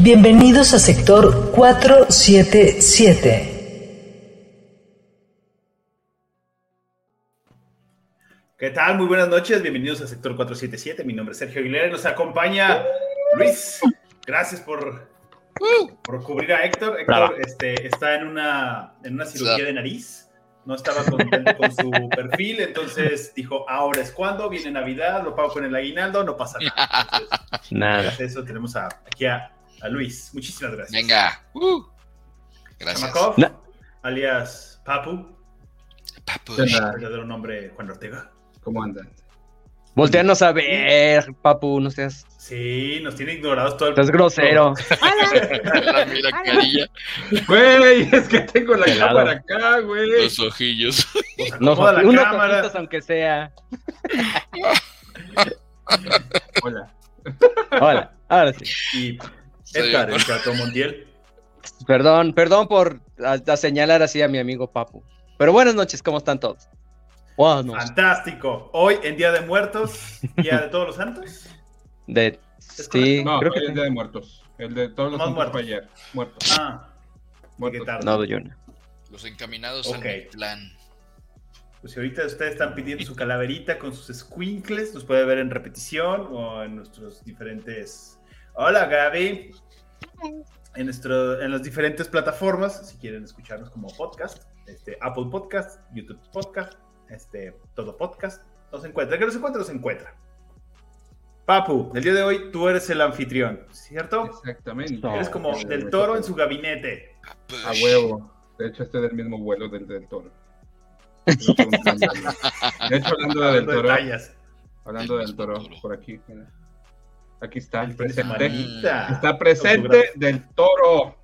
Bienvenidos a sector 477. ¿Qué tal? Muy buenas noches, bienvenidos a sector 477. Mi nombre es Sergio Aguilera y nos acompaña Luis. Gracias por, por cubrir a Héctor. Héctor este, está en una, en una cirugía de nariz no estaba contento con su perfil, entonces dijo, ahora es cuando, viene Navidad, lo pago con el aguinaldo, no pasa nada. Entonces, Nada. Gracias a eso tenemos a, aquí a, a Luis. Muchísimas gracias. Venga. Uh. Gracias. Chamakov, alias Papu, Papu. verdadero nombre Juan Ortega. ¿Cómo andan? Volteanos a ver, papu, no seas, Sí, nos tiene ignorados todo el estás grosero. Mira, carilla, Güey, es que tengo la Pelado. cámara acá, güey. los ojillos. Pues No, acomoda la unos cámara. ojitos aunque sea. Hola. Hola, ahora sí. Y Edgar, el gato mundial. Perdón, perdón por a- a señalar así a mi amigo Papu. Pero buenas noches, ¿cómo están todos? Buenas noches. Fantástico. Hoy en Día de Muertos, Día de Todos los Santos. De, sí, No, creo hoy que el día de muertos. El de todos los santos fue muertos. ayer. Muertos. Ah, Muertos. qué tarde. no doy una. Los encaminados Ok. al plan. Pues si ahorita ustedes están pidiendo su calaverita con sus squinkles, los puede ver en repetición o en nuestros diferentes. Hola Gaby. En, nuestro, en las diferentes plataformas, si quieren escucharnos como podcast, este, Apple Podcast, YouTube Podcast, este, todo podcast, nos encuentra. El que nos encuentra, nos encuentra. Papu, el día de hoy tú eres el anfitrión, ¿cierto? Exactamente. Eres como del toro en su gabinete. A huevo. De hecho, estoy del mismo vuelo del del toro. No. De hecho, hablando del Hablando toro, hablando Del toro. por aquí. mira. Aquí está, su presente. Está presente del toro.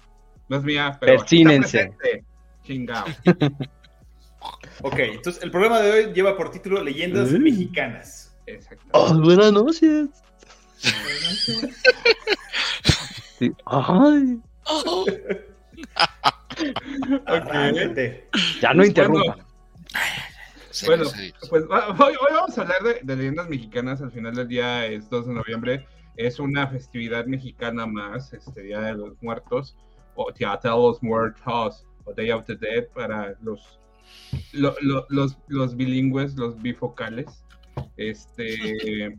No es mía, pero. Persínense. presente. Chingao. Ok, entonces el programa de hoy lleva por título Leyendas Mm. Mexicanas. Exacto. Oh, buenas noches. Sí. Ay, Oh, Arráncate. ya no interrumpan. sí, Bueno, sí. pues hoy, hoy vamos a hablar de, de leyendas mexicanas. Al final del día es 2 de noviembre. Es una festividad mexicana más, este Día de los Muertos, o Día de los Muertos, o Day of the Dead para los, lo- lo- los, los bilingües, los bifocales. Este,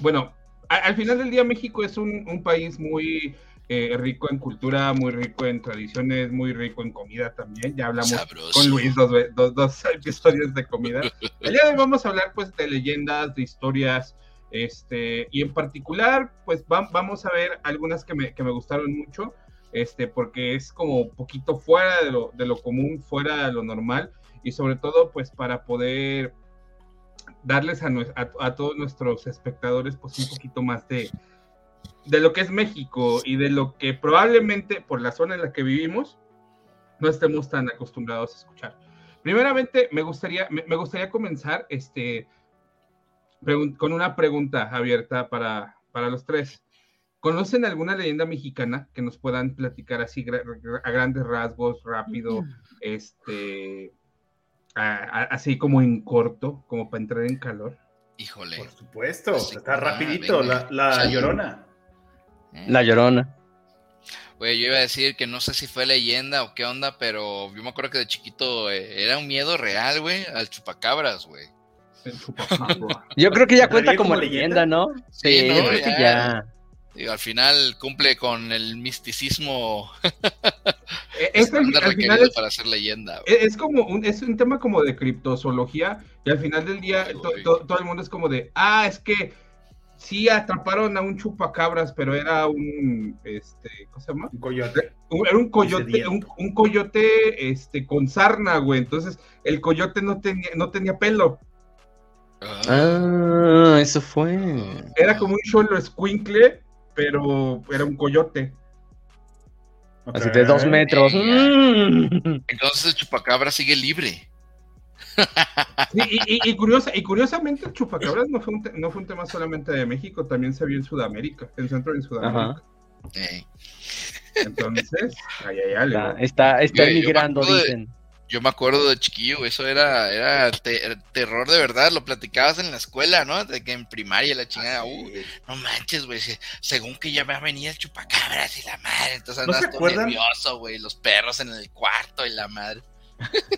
bueno, a- al final del día México es un, un país muy eh, rico en cultura, muy rico en tradiciones, muy rico en comida también. Ya hablamos Sabroso. con Luis dos, dos, dos episodios de comida. El día de hoy vamos a hablar pues de leyendas, de historias, este, y en particular pues va- vamos a ver algunas que me, que me gustaron mucho, este, porque es como un poquito fuera de lo, de lo común, fuera de lo normal, y sobre todo pues para poder darles a, a, todos nuestros espectadores pues un poquito más de, de lo que es México y de lo que probablemente por la zona en la que vivimos no estemos tan acostumbrados a escuchar. Primeramente, me gustaría, me, gustaría comenzar este, con una pregunta abierta para, para los tres. ¿Conocen alguna leyenda mexicana que nos puedan platicar así a grandes rasgos, rápido, este, a- a- así como en corto, como para entrar en calor? Híjole. Por supuesto, Así está rapidito, ah, venga. la, la llorona. ¿eh? La llorona. Güey, yo iba a decir que no sé si fue leyenda o qué onda, pero yo me acuerdo que de chiquito eh, era un miedo real, güey, al chupacabras, güey. Yo creo que ya cuenta ¿Entraría como, como leyenda, ¿no? Sí, Sí, ¿no? yo creo que Ya. ya. Digo, al final cumple con el misticismo Eh, es, al, estándar al final requerido es, para hacer leyenda, es- es como un, es un tema como de criptozoología y al final del día Ay, to- güey. to- todo el mundo es como de, ah, es que sí atraparon a un chupacabras, pero era un, este, ¿cómo se llama? Un coyote. Un- era un coyote, un, un coyote, este, con sarna, güey. Entonces, el coyote no tenía, no tenía pelo. Ah, Ah, eso fue. Era como un cholo escuincle, pero era un coyote. Así de dos metros. Mm. Entonces el chupacabra sigue libre. Sí, y, y- y curiosa, y curiosamente el chupacabras no fue, un te- no fue un tema solamente de México, también se vio en Sudamérica, en Centro y en Sudamérica. Entonces, ay, ay, ay, Está, luego- está, está Yo- yo me emigrando, de- dicen. Yo me acuerdo de chiquillo, eso era, era te- terror de verdad, lo platicabas en la escuela, ¿no? De que en primaria la chingada, uh, no manches, güey, se- según que ya va a venir el chupacabras y la madre, entonces ¿No andas todo acuerdan? nervioso, güey, los perros en el cuarto y la madre.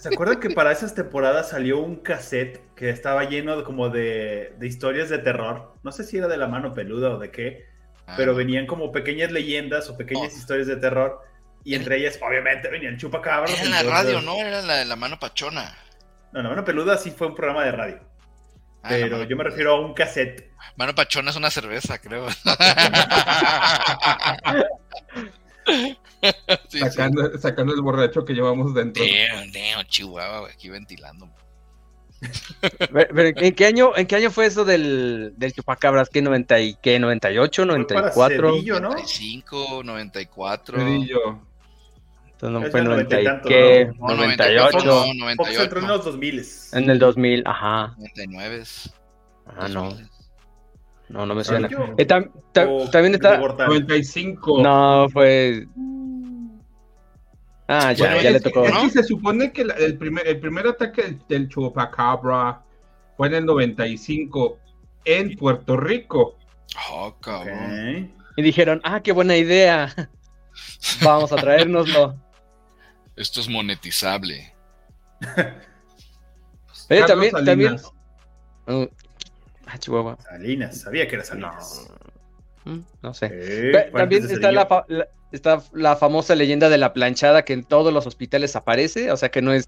¿Se acuerdan que para esas temporadas salió un cassette que estaba lleno de, como de, de historias de terror? No sé si era de la mano peluda o de qué, Ah, pero no. venían como pequeñas leyendas o pequeñas Oh. historias de terror. Y entre ellas, obviamente, venían chupacabras. Era en la radio, ¿no? Era la de la mano pachona. No, la mano peluda sí fue un programa de radio. Ah, pero yo me refiero a un cassette. Mano pachona es una cerveza, creo. Sí, sí. sacando, sacando el borracho que llevamos dentro. Damn, damn, Chihuahua, aquí ventilando. Pero, pero, ¿en qué año, en qué año fue eso del, del chupacabras? ¿Qué 90 y qué 98, Fue para 94? Cedillo, ¿no? 95, 94. Cedillo. Entonces no fue del 90 y 90 y tanto, qué, ¿no? No, 98. No, Fox entró 98. en los 2000. En el 2000, ajá. 99. Ah, no, 2000. no, no me suena. Cedillo. Eh, tam- ta- O también está. Gregor Tal. 95. No, fue. Ah, ya, Bueno, ya le es que- tocó. Es que se supone que la- el, primer, el primer ataque del, del chupacabra fue en el 95 en Puerto Rico. Oh, cabrón. Ok. Y dijeron, ah, qué buena idea. Vamos a traérnoslo. Esto es monetizable. Oye, Carlos también, también. Salinas. Uh, ah, Chihuahua. Salinas, sabía que era Salinas. Mm, No sé. Eh, También está la, fa- la- está la famosa leyenda de la planchada que en todos los hospitales aparece, o sea que no es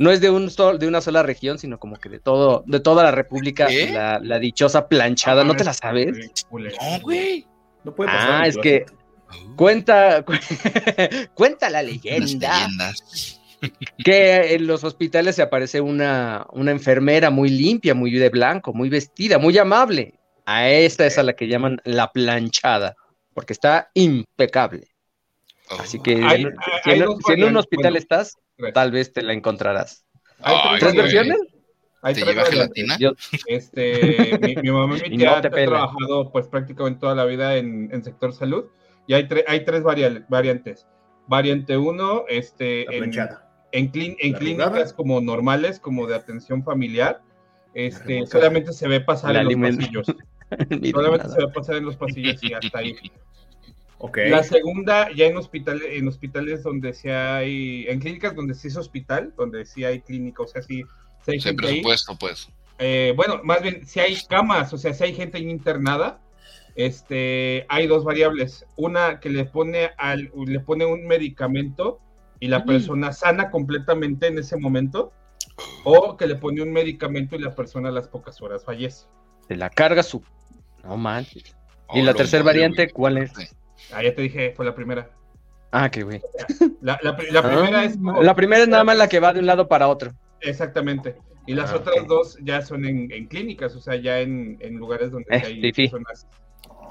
no es de un sol- de una sola región, sino como que de todo de toda la república la, la dichosa planchada, ¿no te la sabes? No, güey. No puede pasar. Ah, es que. Cuenta cuenta la leyenda que en los hospitales se aparece una una enfermera muy limpia, muy de blanco, muy vestida, muy amable. A esta es a la que llaman la planchada, porque está impecable. Oh. Así que Hay- en- hay- si, hay en, dos si en un hospital bueno. estás, Tres. tal vez te la encontrarás. Hay Ay, ¿Tres güey. versiones? Hay ¿Te lleva gelatina? Yo- Este, mi, mi mamá y mi no tía te pela. trabajado pues prácticamente toda la vida en, en sector salud y hay, tre- hay tres varia- variantes. Variante uno, este, La en, en, clin- en La clínicas como normales, como de atención familiar, este, solamente se ve pasar La en los pasillos. Solamente nada. se ve pasar en los pasillos y hasta ahí. Ok. La segunda, ya en hospitales, en hospitales donde sí hay, en clínicas donde sí es hospital, donde sí hay clínica, o sea, sí, sí hay Ese gente ahí. presupuesto, pues. Eh, bueno, más bien, si hay camas, o sea, si hay gente internada, este, hay dos variables. Una que le pone, al, le pone un medicamento y la persona sana completamente en ese momento, o que le pone un medicamento y la persona a las pocas horas fallece. Se la carga su. No manches. ¿Y Oh, la lo tercera variante cuál es? Ah, ya te dije, fue la primera. Ah, qué güey. La, la la primera Ah, es... La primera es nada más la que va de un lado para otro. Exactamente. Y las Ah, otras dos ya son en, en clínicas, o sea, ya en, en lugares donde Eh, hay personas.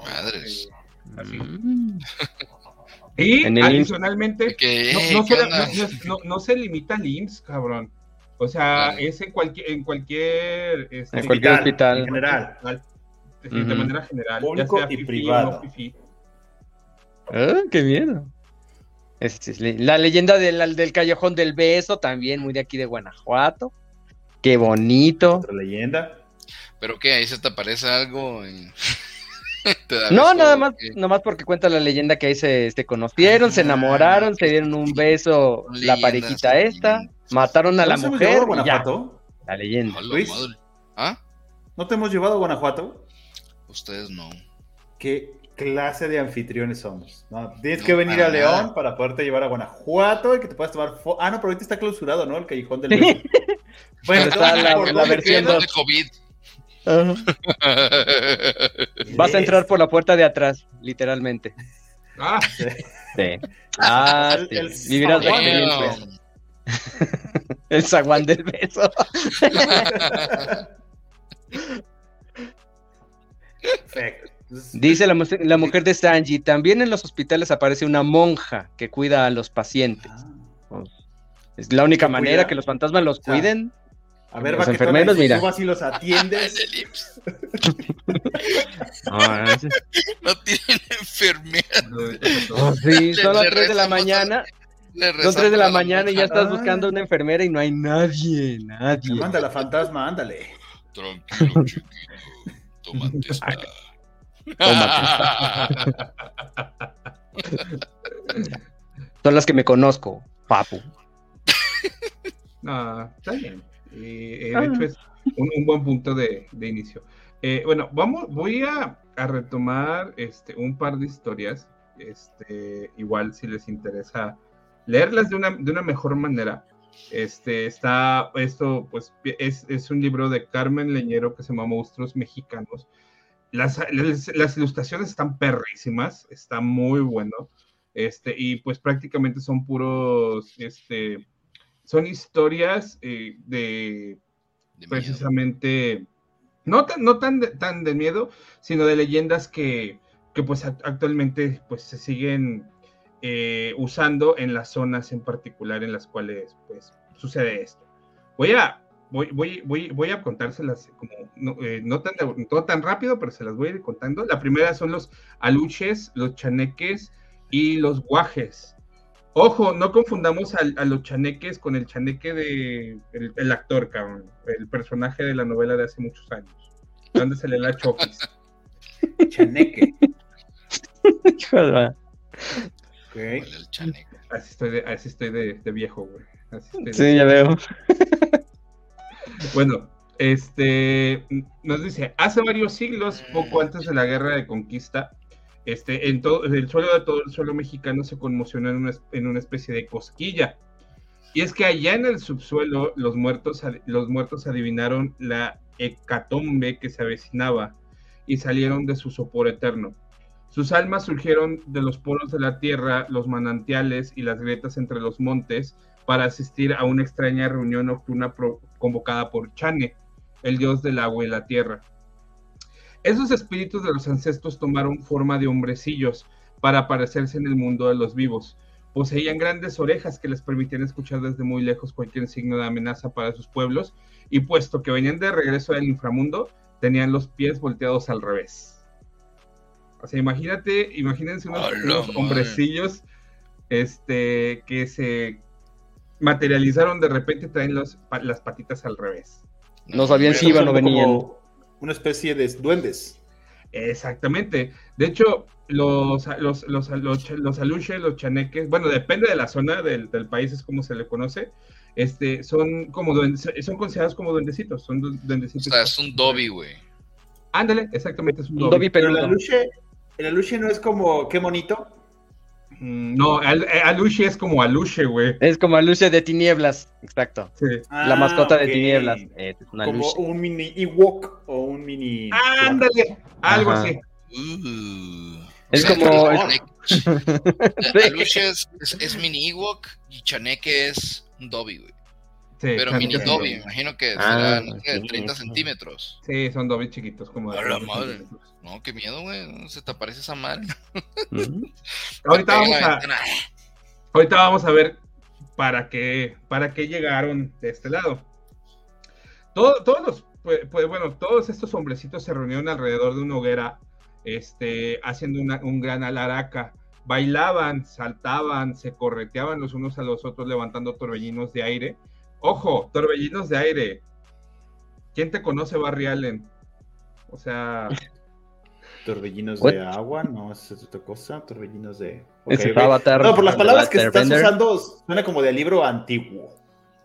Madres. Así. Mm. Y En el adicionalmente, ¿Qué, no, no ¿qué se, onda? no- no- no se limita al IMSS, cabrón. O sea, es en cualquier, en cualquier, este, En cualquier hospital. En general. es decir, de manera general, Público ya sea y fifí o privado. no fifí. Ah, qué miedo. Este es le- la leyenda del, del callejón del beso, también muy de aquí de Guanajuato. Qué bonito. Otra leyenda. ¿Pero qué? ¿Ahí se te aparece algo? y- ¿Te da No, nada más, nada más porque cuenta la leyenda que ahí se, se conocieron, se Ah, enamoraron, se dieron un beso, la parejita son esta, mataron a la ¿No nos hemos mujer llevado a ya, Guanajuato? la leyenda. Luis. ¿Ah? ¿No te hemos llevado a Guanajuato? Ustedes no. ¿Qué clase de anfitriones somos? No, tienes No, que venir a León nada. para poderte llevar a Guanajuato y que te puedas tomar Ah, no, pero ahorita está clausurado, ¿no? El callejón del beso. Pero está la- versión de COVID. Vas a entrar por la puerta de atrás, literalmente. Ah, Sí. Ah, El- sí. el Vivirás la zaguán. experiencia. El zaguán del beso. Perfecto. Dice la, la, mujer de Sanji, también en los hospitales aparece una monja que cuida a los pacientes. Ah. Es la única manera que los fantasmas los cuiden. A ver, los enfermeros, mira. Tú los atiendes. no, tienen enfermera. sí, son las 3 de la mañana. Son 3 de la, mañana y ya estás buscando una enfermera y no hay nadie, nadie. Manda la fantasma, ándale. Tranquilo, chiquito. Tómate esta. Son las que me conozco, papu. No, está bien. Eh, de hecho, es un, buen punto de, inicio. Eh, bueno, vamos, voy a, retomar este, un par de historias. Este, igual si les interesa leerlas de una, de una mejor manera. Este, está, esto, pues, es, es, un libro de Carmen Leñero que se llama Monstruos Mexicanos. Las, las, ilustraciones están perrísimas, está muy bueno. Este, y pues prácticamente son puros, este, son historias eh, de, precisamente, no tan, no tan, de, tan de miedo, sino de leyendas que, que pues actualmente pues se siguen eh, usando en las zonas en particular en las cuales pues sucede esto. Voy a, voy, voy, voy, voy a contárselas como, no, eh, no, tan, no tan rápido, pero se las voy a ir contando. La primera son los aluches, los chaneques y los guajes. Ojo, no confundamos a, los chaneques con el chaneque de el, actor, cabrón, el personaje de la novela de hace muchos años. ¿Dónde se le da chokis? chaneque. okay. El chaneque. Así estoy de, así estoy de, viejo, güey. sí, ya veo. bueno, este nos dice, hace varios siglos, poco antes de la guerra de conquista, este, el suelo de todo el suelo mexicano se conmocionó en una, especie de cosquilla. Y es que allá en el subsuelo los muertos, los muertos adivinaron la hecatombe que se avecinaba y salieron de su sopor eterno. Sus almas surgieron de los poros de la tierra, los manantiales y las grietas entre los montes para asistir a una extraña reunión nocturna convocada por Chane, el dios del agua y la tierra. Esos espíritus de los ancestros tomaron forma de hombrecillos para aparecerse en el mundo de los vivos. Poseían grandes orejas que les permitían escuchar desde muy lejos cualquier signo de amenaza para sus pueblos, y puesto que venían de regreso del inframundo, tenían los pies volteados al revés. O sea, imagínate, imagínense unos, hombrecillos este, que se materializaron de repente y traen las patitas al revés. No sabían si iban o venían una especie de duendes. Exactamente. De hecho, los, los, los, los, los aluches, los chaneques, bueno, depende de la zona del, país, es como se le conoce, este, son como duendes, son considerados como duendecitos, son duendecitos. O sea, es un dobi, güey. Ándale, exactamente, es un dobi. pero el aluche, el aluche no es como, qué bonito, no, eh, Aluche es como Aluche, güey. Es como Aluche de tinieblas, exacto. la mascota de tinieblas. Eh, como un mini Ewok o un mini. ándale, algo así. Es como. Aluche es, es, mini Ewok y Chaneque es un Dobby, güey. Pero mini Dobby, me imagino que ah, será 30 centímetros. Sí, son Dobby chiquitos, como de. la madre. No, qué miedo, güey. Se te aparece esa madre. ahorita, vamos a, ahorita vamos a ver para qué, para qué llegaron de este lado. todos los, pues, pues, bueno, todos estos hombrecitos se reunieron alrededor de una hoguera, este, haciendo un gran alaraca. Bailaban, saltaban, se correteaban los unos a los otros, levantando torbellinos de aire. Ojo, torbellinos de aire. ¿Quién te conoce, Barry Allen? O sea, Torbellinos de agua, no, es otra cosa, torbellinos de... Avatar, no, por las palabras que estás usando, suena como de libro antiguo.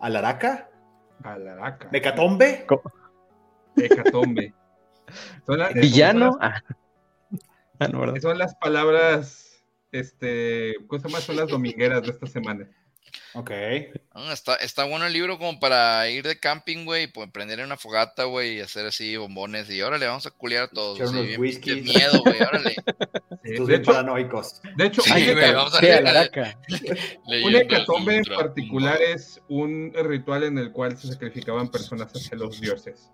¿Alaraca? Alaraca. ¿Mecatombe? Mecatombe. ¿Villano? Ah. Ah, son las palabras, este, cosa más son las domingueras de esta semana. Ok. está, está bueno el libro como para ir de camping, güey, pues prender en una fogata, güey, y hacer así bombones. Y órale, vamos a culiar a todos. Sí, bien, miedo, güey, órale. de hecho, paranoicos. De hecho, sí, güey, vamos a leer. Un hecatombe en particular es un ritual en el cual se sacrificaban personas hacia los dioses.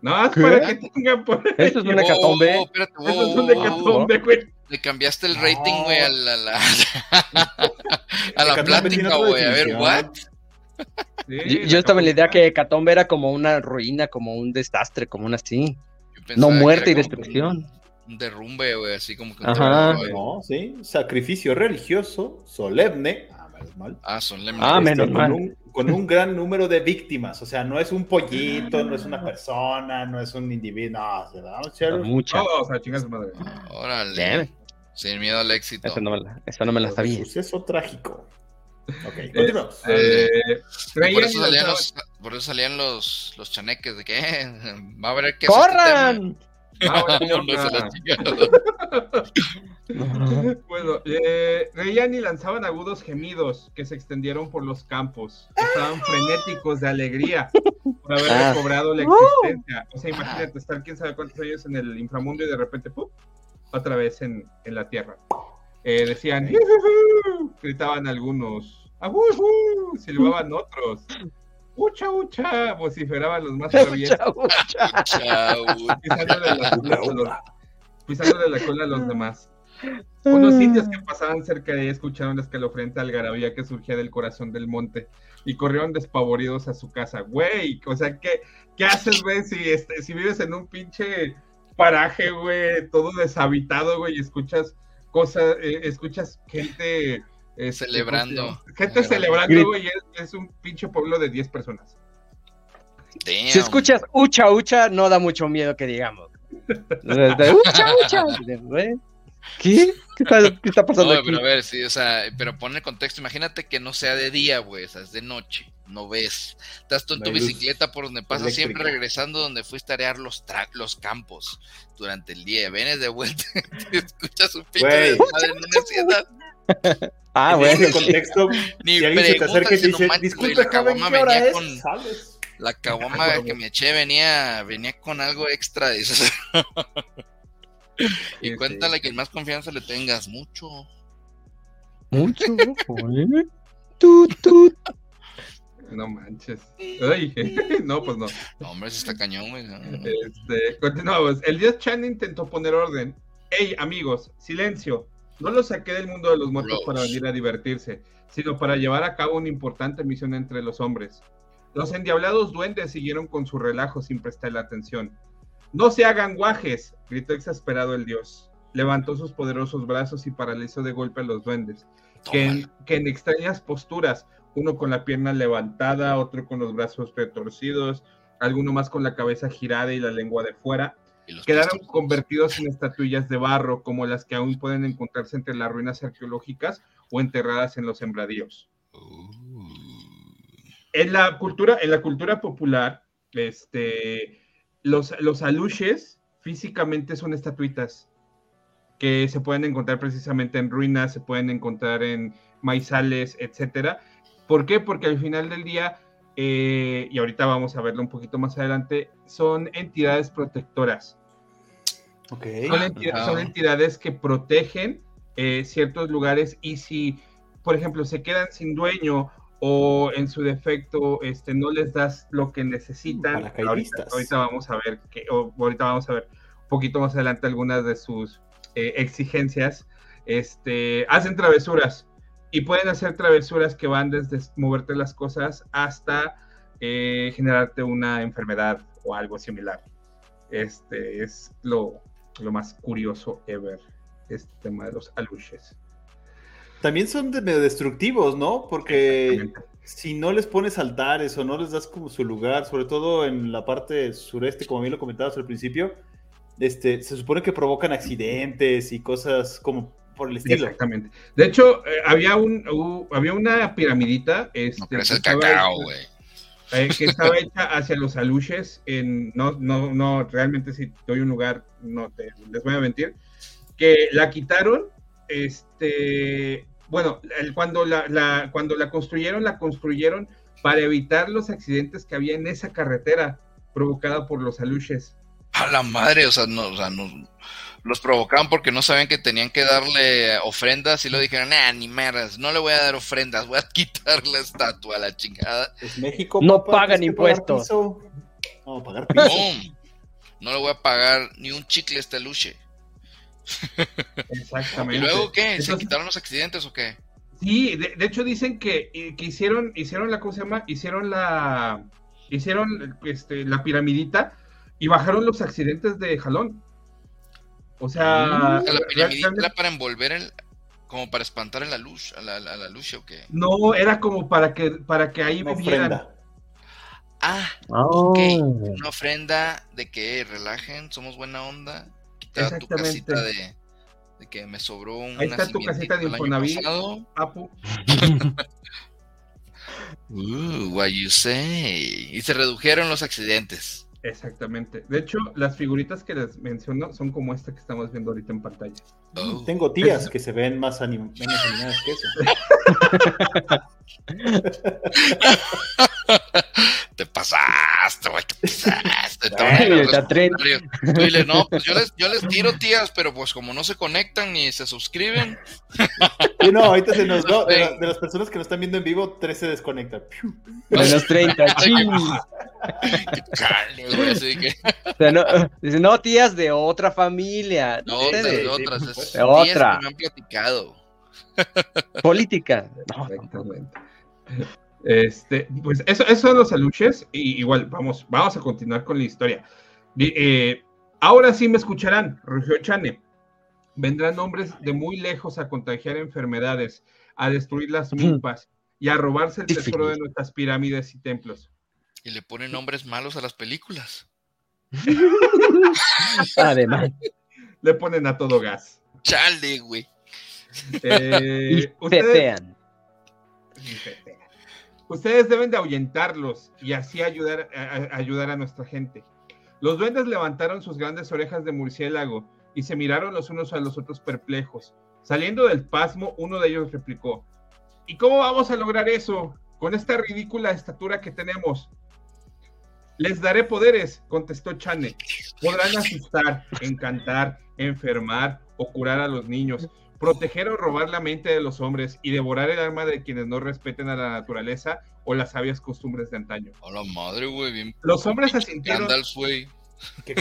No, es para que tengan por ahí. Esto es una Oh, hecatombe. oh, espérate, Eso es oh, un hecatombe, güey. Le cambiaste el rating, No. güey, a la, la- a la plática, güey. A ver. ¿what? Sí, Yo, yo estaba en la idea que Hecatombe era como una ruina, como un desastre, como una así. No muerte y destrucción. Un derrumbe, güey, así como que. Ajá. No, sí. Sacrificio religioso, solemne. Ah, menos mal. Ah, son lemnes. Ah, Este, menos con mal. Un, con un gran número de víctimas. O sea, no es un pollito, no es una persona, no es un individuo. No, se da un Mucha. Todos a chingar su madre. Órale. Sin miedo al éxito. Eso no me la, eso no me la sabía. Suceso trágico. Ok, continuamos. Eh, por eso salían los, por eso salían los, los chaneques de que eh, va a haber que hacer este ¡Corran! Ah, bueno, tema. No, no se la ah. chingada. Bueno, eh, reían y lanzaban agudos gemidos que se extendieron por los campos. Estaban frenéticos de alegría por haber Ah. recobrado la existencia. O sea, imagínate estar quién sabe cuántos años en el inframundo y de repente, ¡pum! Otra vez en, en la tierra. Eh, decían, gritaban algunos, "Ajujú", silbaban otros, ¡Ucha, ucha! vociferaban los más traviesos. Pisándole la cola a los, pisándole la cola a los demás. Unos indios que pasaban cerca de ella escucharon la escalofriante algarabía que surgía del corazón del monte y corrieron despavoridos a su casa. Güey, o sea, ¿qué, qué haces, güey, si, este, si vives en un pinche paraje, güey, todo deshabitado, güey, y escuchas cosas, eh, escuchas gente... este, Celebrando. Gente Celebrando. celebrando, güey, es, es un pinche pueblo de 10 personas. Damn. Si escuchas ucha ucha, no da mucho miedo que digamos. Ucha ucha. ¿Qué? ¿Qué está, qué está pasando No, aquí? pero a ver, sí, o sea, pero pon el contexto. Imagínate que no sea de día, güey, o sea, es de noche, no ves. Estás tú en No tu luz bicicleta por donde pasas, eléctrica. siempre regresando donde fuiste a arear los, tra- los campos durante el día. Vienes de vuelta, y escuchas un pinche Güey. desmadre en una ciudad. Ah, En bueno. ese contexto, Ni si alguien se te acerca y te dice, la caguama ¿qué hora venía es? con- ¿Sabes? La caguama Ah, que me eché venía, venía con algo extra. dices. y Sí, cuéntale que más confianza le tengas, mucho. Mucho. joder. Tut, tut. No manches. Ay, no, pues no. No, hombre, se está cañón, güey. Este, continuamos. El dios Chan intentó poner orden. Hey, amigos, silencio. No los saqué del mundo de los muertos para venir a divertirse, sino para llevar a cabo una importante misión entre los hombres. Los endiablados duendes siguieron con su relajo sin prestarle atención. No se hagan guajes, gritó exasperado el dios. Levantó sus poderosos brazos y paralizó de golpe a los duendes, que en, que en extrañas posturas, uno con la pierna levantada, otro con los brazos retorcidos, alguno más con la cabeza girada y la lengua de fuera, quedaron convertidos en estatuillas de barro, como las que aún pueden encontrarse entre las ruinas arqueológicas o enterradas en los sembradíos. Uh. En la cultura, en la cultura popular, este, los, los aluches físicamente son estatuitas que se pueden encontrar precisamente en ruinas, se pueden encontrar en maizales, etcétera. ¿Por qué? Porque al final del día, eh, y ahorita vamos a verlo un poquito más adelante, son entidades protectoras. Son, entidades que protegen eh, ciertos lugares y si, por ejemplo, se quedan sin dueño o en su defecto este, no les das lo que necesitan, ahorita vamos a ver que, o ahorita vamos a ver un poquito más adelante algunas de sus eh, exigencias, este, hacen travesuras y pueden hacer travesuras que van desde moverte las cosas hasta eh, generarte una enfermedad o algo similar. Este es lo, lo más curioso ever, este tema de los aluches. También son de- medio destructivos, ¿no? Porque si no les pones altares o no les das como su lugar, sobre todo en la parte sureste, como bien lo comentabas al principio, este, se supone que provocan accidentes y cosas como por el estilo. Exactamente. De hecho, eh, había un había una piramidita este, No, pero es que el estaba cacao, hecha- güey. eh, que estaba hecha hacia los aluches. En, no, no, no, realmente si doy un lugar, no te, les voy a mentir. Que la quitaron, este, bueno, el- cuando, la, la- cuando la construyeron, la construyeron para evitar los accidentes que había en esa carretera provocada por los aluches. A la madre, o sea, no, o sea, no, los provocaban porque no sabían que tenían que darle ofrendas y lo dijeron, nah, ni meras, no le voy a dar ofrendas, voy a quitar la estatua a la chingada. Es México. No papá, pagan impuestos. piso. No, pagar piso. ¡Pum! No le voy a pagar ni un chicle a este luche. Exactamente. ¿Y luego qué? ¿Se Entonces- quitaron los accidentes o qué? Sí, de, de hecho dicen que, eh, que hicieron, hicieron la, ¿cómo se llama? Hicieron la, hicieron este, la piramidita y bajaron los accidentes de jalón. O sea, sea, la piramidita era para envolver el, como para espantar a la luz, a la, a la luz o qué. no, era como para que, para que ahí vivieran. ofrenda. Ah, Oh. ok. Una ofrenda de que relajen, somos buena onda. Quita tu casita de, de que me sobró un Ahí está tu casita de Infonavit. Papu. Uh, what you say. Y se redujeron los accidentes. Exactamente. De hecho, las figuritas que les menciono son como esta que estamos viendo ahorita en pantalla. Oh. Tengo tías que se ven más anim- menos animadas que eso. Te pasaste, güey, te pasaste. Dile, no, pues yo les, yo les tiro tías, pero pues como no se conectan ni se suscriben, Y no, ahorita se nos no, de, la- de las personas que nos están viendo en vivo, tres se desconectan. Menos 30, ching. Que chale, güey, así que O sea, no, dice, no, tías de otra familia. no, otras, de otras, es De tías otra. que me han platicado. Política. No, Exactamente. Este, pues eso, esos son los aluches. Y igual, vamos, vamos a continuar con la historia. Eh, ahora sí me escucharán, rugió Chane. Vendrán hombres de muy lejos a contagiar enfermedades, a destruir las milpas y a robarse el tesoro de nuestras pirámides y templos. Y le ponen nombres malos a las películas. Además. Le ponen a todo gas. Chale, güey. Eh, Y ustedes, pepean. Ustedes deben de ahuyentarlos y así ayudar a, a- ayudar a nuestra gente. Los duendes levantaron sus grandes orejas de murciélago y se miraron los unos a los otros perplejos. Saliendo del pasmo, uno de ellos replicó, ¿Y cómo vamos a lograr eso? Con esta ridícula estatura que tenemos. Les daré poderes, contestó Chane. Podrán asustar, encantar, enfermar o curar a los niños, proteger o robar la mente de los hombres y devorar el alma de quienes no respeten a la naturaleza o las sabias costumbres de antaño. A la madre, güey, bien. Los hombres asintieron. Gandalf, güey. Qué.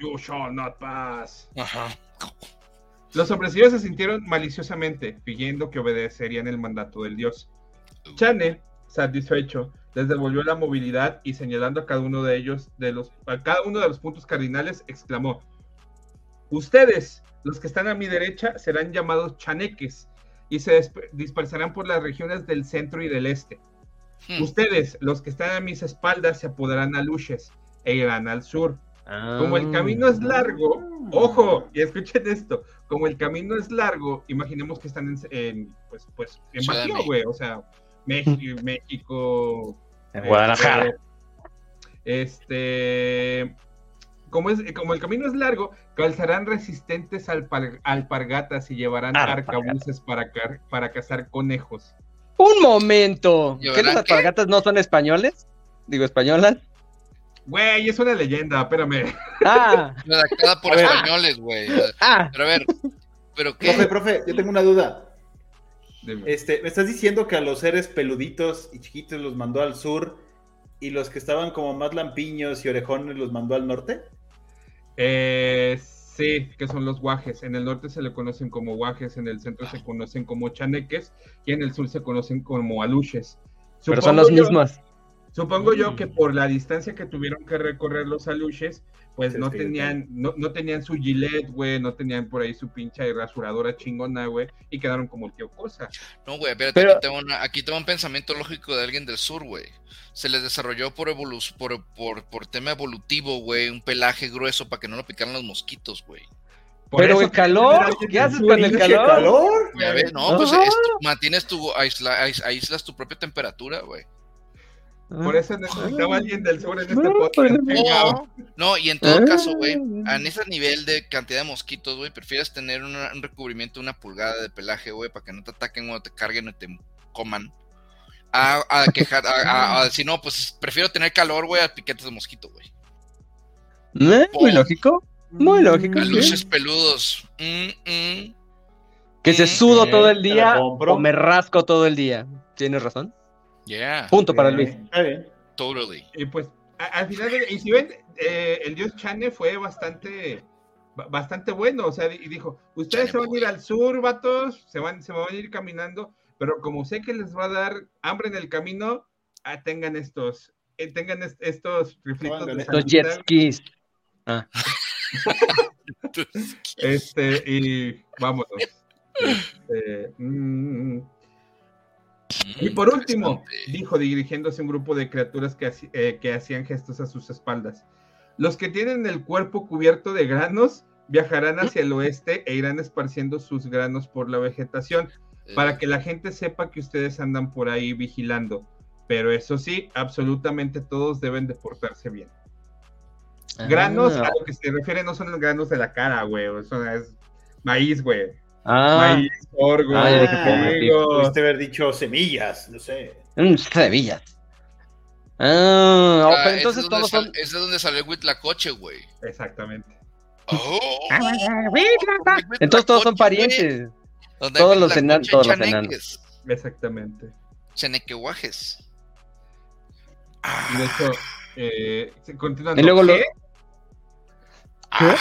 You shall not pass. Ajá. Los hombrecillos se sintieron maliciosamente, pidiendo que obedecerían el mandato del dios. Chane, satisfecho, les devolvió la movilidad y señalando a cada uno de ellos, de los, a cada uno de los puntos cardinales, exclamó: Ustedes, los que están a mi derecha, serán llamados chaneques y se dispersarán por las regiones del centro y del este. Hmm. Ustedes, los que están a mis espaldas, se apoderarán a luches e irán al sur. Como el camino es largo, ojo, y escuchen esto, como el camino es largo, imaginemos que están en, en, pues, pues, en México. güey, o sea, México, México, En Guadalajara. Este, como, es, como el camino es largo, calzarán resistentes alpar- alpargatas y llevarán arcabuces para, car- para cazar conejos. Un momento. ¿Qué ¿Llevarán las qué? alpargatas no son españoles? Digo, españolas. Güey, es una leyenda, espérame. Ah, Redactada por españoles, güey. ah. Pero a ver, ¿pero Profe, qué? profe, yo tengo una duda. Dime. Este, me estás diciendo que a los seres peluditos y chiquitos los mandó al sur y los que estaban como más lampiños y orejones los mandó al norte? Eh, sí, que son los guajes. En el norte se le conocen como guajes, en el centro se conocen como chaneques y en el sur se conocen como aluches. Pero son Supongo los yo- mismos. Supongo yo Mm. que por la distancia que tuvieron que recorrer los aluches, pues no tenían, no, no tenían su gilet, güey, no tenían por ahí su pinche rasuradora chingona, güey, y quedaron como el tío Cosa. No, güey, espérate, Pero- aquí, tengo una- aquí tengo un pensamiento lógico de alguien del sur, güey. Se les desarrolló por, evolu por, por, por tema evolutivo, güey, un pelaje grueso para que no lo picaran los mosquitos, güey. Por Pero el calor, ¿qué haces con y el no- ¡Qué calor? calor! Ya ves, no, pues es mantienes tu, aisla- ais- aíslas tu propia temperatura, güey. Por eso necesitaba alguien del sur en este Ah, podcast. No, y en todo Ah. caso, güey, en ese nivel de cantidad de mosquitos, güey, prefieres tener una- un recubrimiento de una pulgada de pelaje, güey, para que no te ataquen cuando te carguen o te coman. A, a quejar, a, a- a decir, no, pues prefiero tener calor, güey, a piquetes de mosquito, güey. ¿Eh? Muy lógico. Muy lógico. A sí. luces peludos. Mm, mm. Que se sudo todo el día o me rasco todo el día. Tienes razón. Yeah, Punto para Luis. Está bien. totally. Y pues al final, y si ven, eh, el dios Chane fue bastante bastante bueno, o sea, y dijo, ustedes se van a ir al sur, vatos, se van, se van a ir caminando, pero como sé que les va a dar hambre en el camino, ah, tengan estos, eh, tengan estos riflitos Los jet skis. Ah. este, y vámonos. Este, mm, y por último, dijo dirigiéndose a un grupo de criaturas que, eh, que hacían gestos a sus espaldas. Los que tienen el cuerpo cubierto de granos viajarán hacia el oeste e irán esparciendo sus granos por la vegetación para que la gente sepa que ustedes andan por ahí vigilando. Pero eso sí, absolutamente todos deben de portarse bien. Granos, a lo que se refiere no son los granos de la cara, güey. Eso es maíz, güey. Ah. Maíz, sorgo. Ah, Pudiste haber dicho semillas, no sé. Mm, semillas. Ah, ah entonces todos son. Ese es donde salió el Huitlacoche, güey. Exactamente. Oh. entonces todos son parientes. Todos los enanos. Todos los enanos. Exactamente. Chanequehuajes. Y de hecho, eh, Y luego lo... ¿Qué?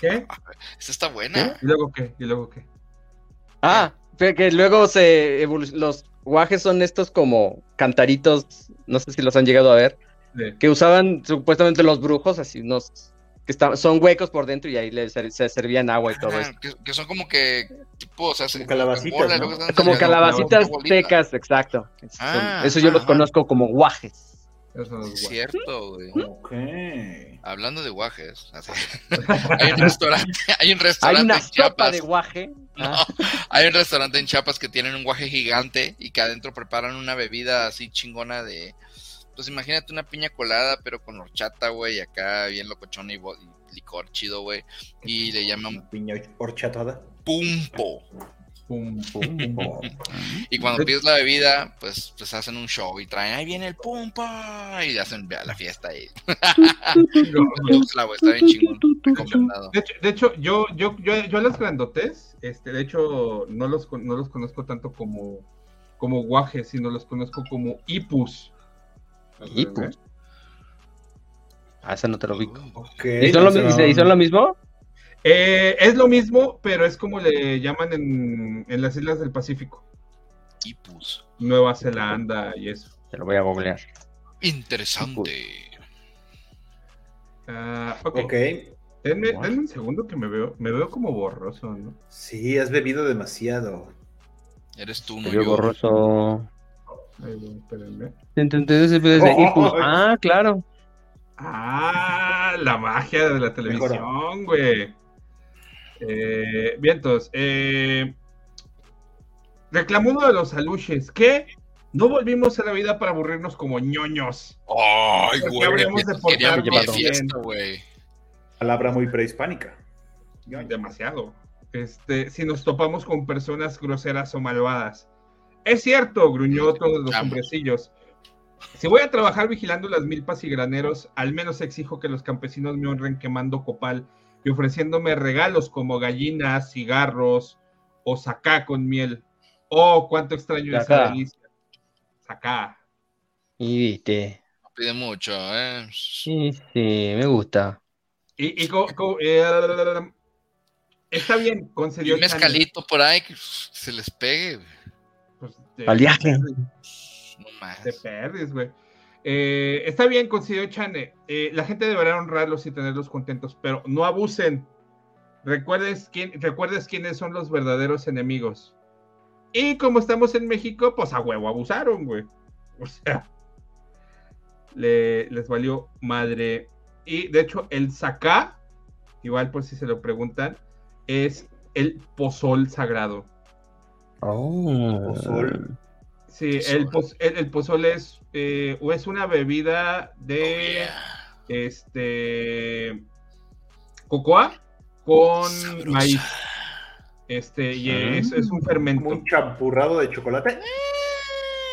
¿Qué? Esta está buena. ¿Y luego qué? ¿Y luego qué? Ah, que luego se los guajes son estos como cantaritos, no sé si los han llegado a ver, que usaban supuestamente los brujos, así unos que son huecos por dentro y ahí les, se servían agua y todo eso. Que, son como que tipo, o sea, como calabacitas, como calabacitas secas, exacto. Ah, eso yo los conozco como guajes. Es cierto, güey. Ok. Hablando de guajes, hay un restaurante, hay un restaurante hay una en Chiapas. de guaje. Ah. hay un restaurante en Chiapas que tienen un guaje gigante y que adentro preparan una bebida así chingona de, pues imagínate una piña colada, pero con horchata, güey, acá bien locochón y, y licor chido, güey. Y le llaman. Piña horchatada. Pumpo y cuando pides la bebida, pues, pues hacen un show y traen, ahí viene el pumpa y hacen la fiesta ahí. de, hecho, yo, yo, yo, yo a los grandotes, este, de hecho, no los, no los conozco tanto como, como guajes, sino los conozco como ipus. ¿Ipus? Ah, esa no te lo vi. ¿Y, son lo, ¿Y son lo mismo? Eh, es lo mismo, pero es como le llaman en, las islas del Pacífico. Ipus. Nueva Zelanda y eso. Te lo voy a googlear. Interesante. Ah, ok. Denme, un segundo que me veo, me veo como borroso, ¿no? Sí, has bebido demasiado. Eres tú, no yo. borroso. espérenme. Ipus. Ah, claro. Ah, la magia de la televisión, güey. Eh, vientos. Eh, reclamó uno de los aluches que no volvimos a la vida para aburrirnos como ñoños. Ay, güey. Palabra muy prehispánica. Demasiado. Este, si nos topamos con personas groseras o malvadas. Es cierto, gruñó todos los hombrecillos. Si voy a trabajar vigilando las milpas y graneros, al menos exijo que los campesinos me honren quemando copal y ofreciéndome regalos como gallinas, cigarros o sacá con miel. Oh, cuánto extraño esa delicia. Sacá. Y viste. Pide mucho, ¿eh? Sí, sí, me gusta. Y, eh, está bien, concedió. un mezcalito por ahí que se les pegue. Pues, Al viaje. No más. Te perdes, güey. Eh, está bien, considero Chane. Eh, la gente deberá honrarlos y tenerlos contentos, pero no abusen. Recuerdes, quién, recuerdes quiénes son los verdaderos enemigos. Y como estamos en México, pues a huevo abusaron, güey. O sea, les valió madre. Y de hecho, el sacá, igual por si se lo preguntan, es el pozol sagrado. Oh. Pozol. Sí, el, el, pozole es, eh, es una bebida de oh, este cocoa con maíz. Este, y ah. es, es, un fermento. Un champurrado de chocolate.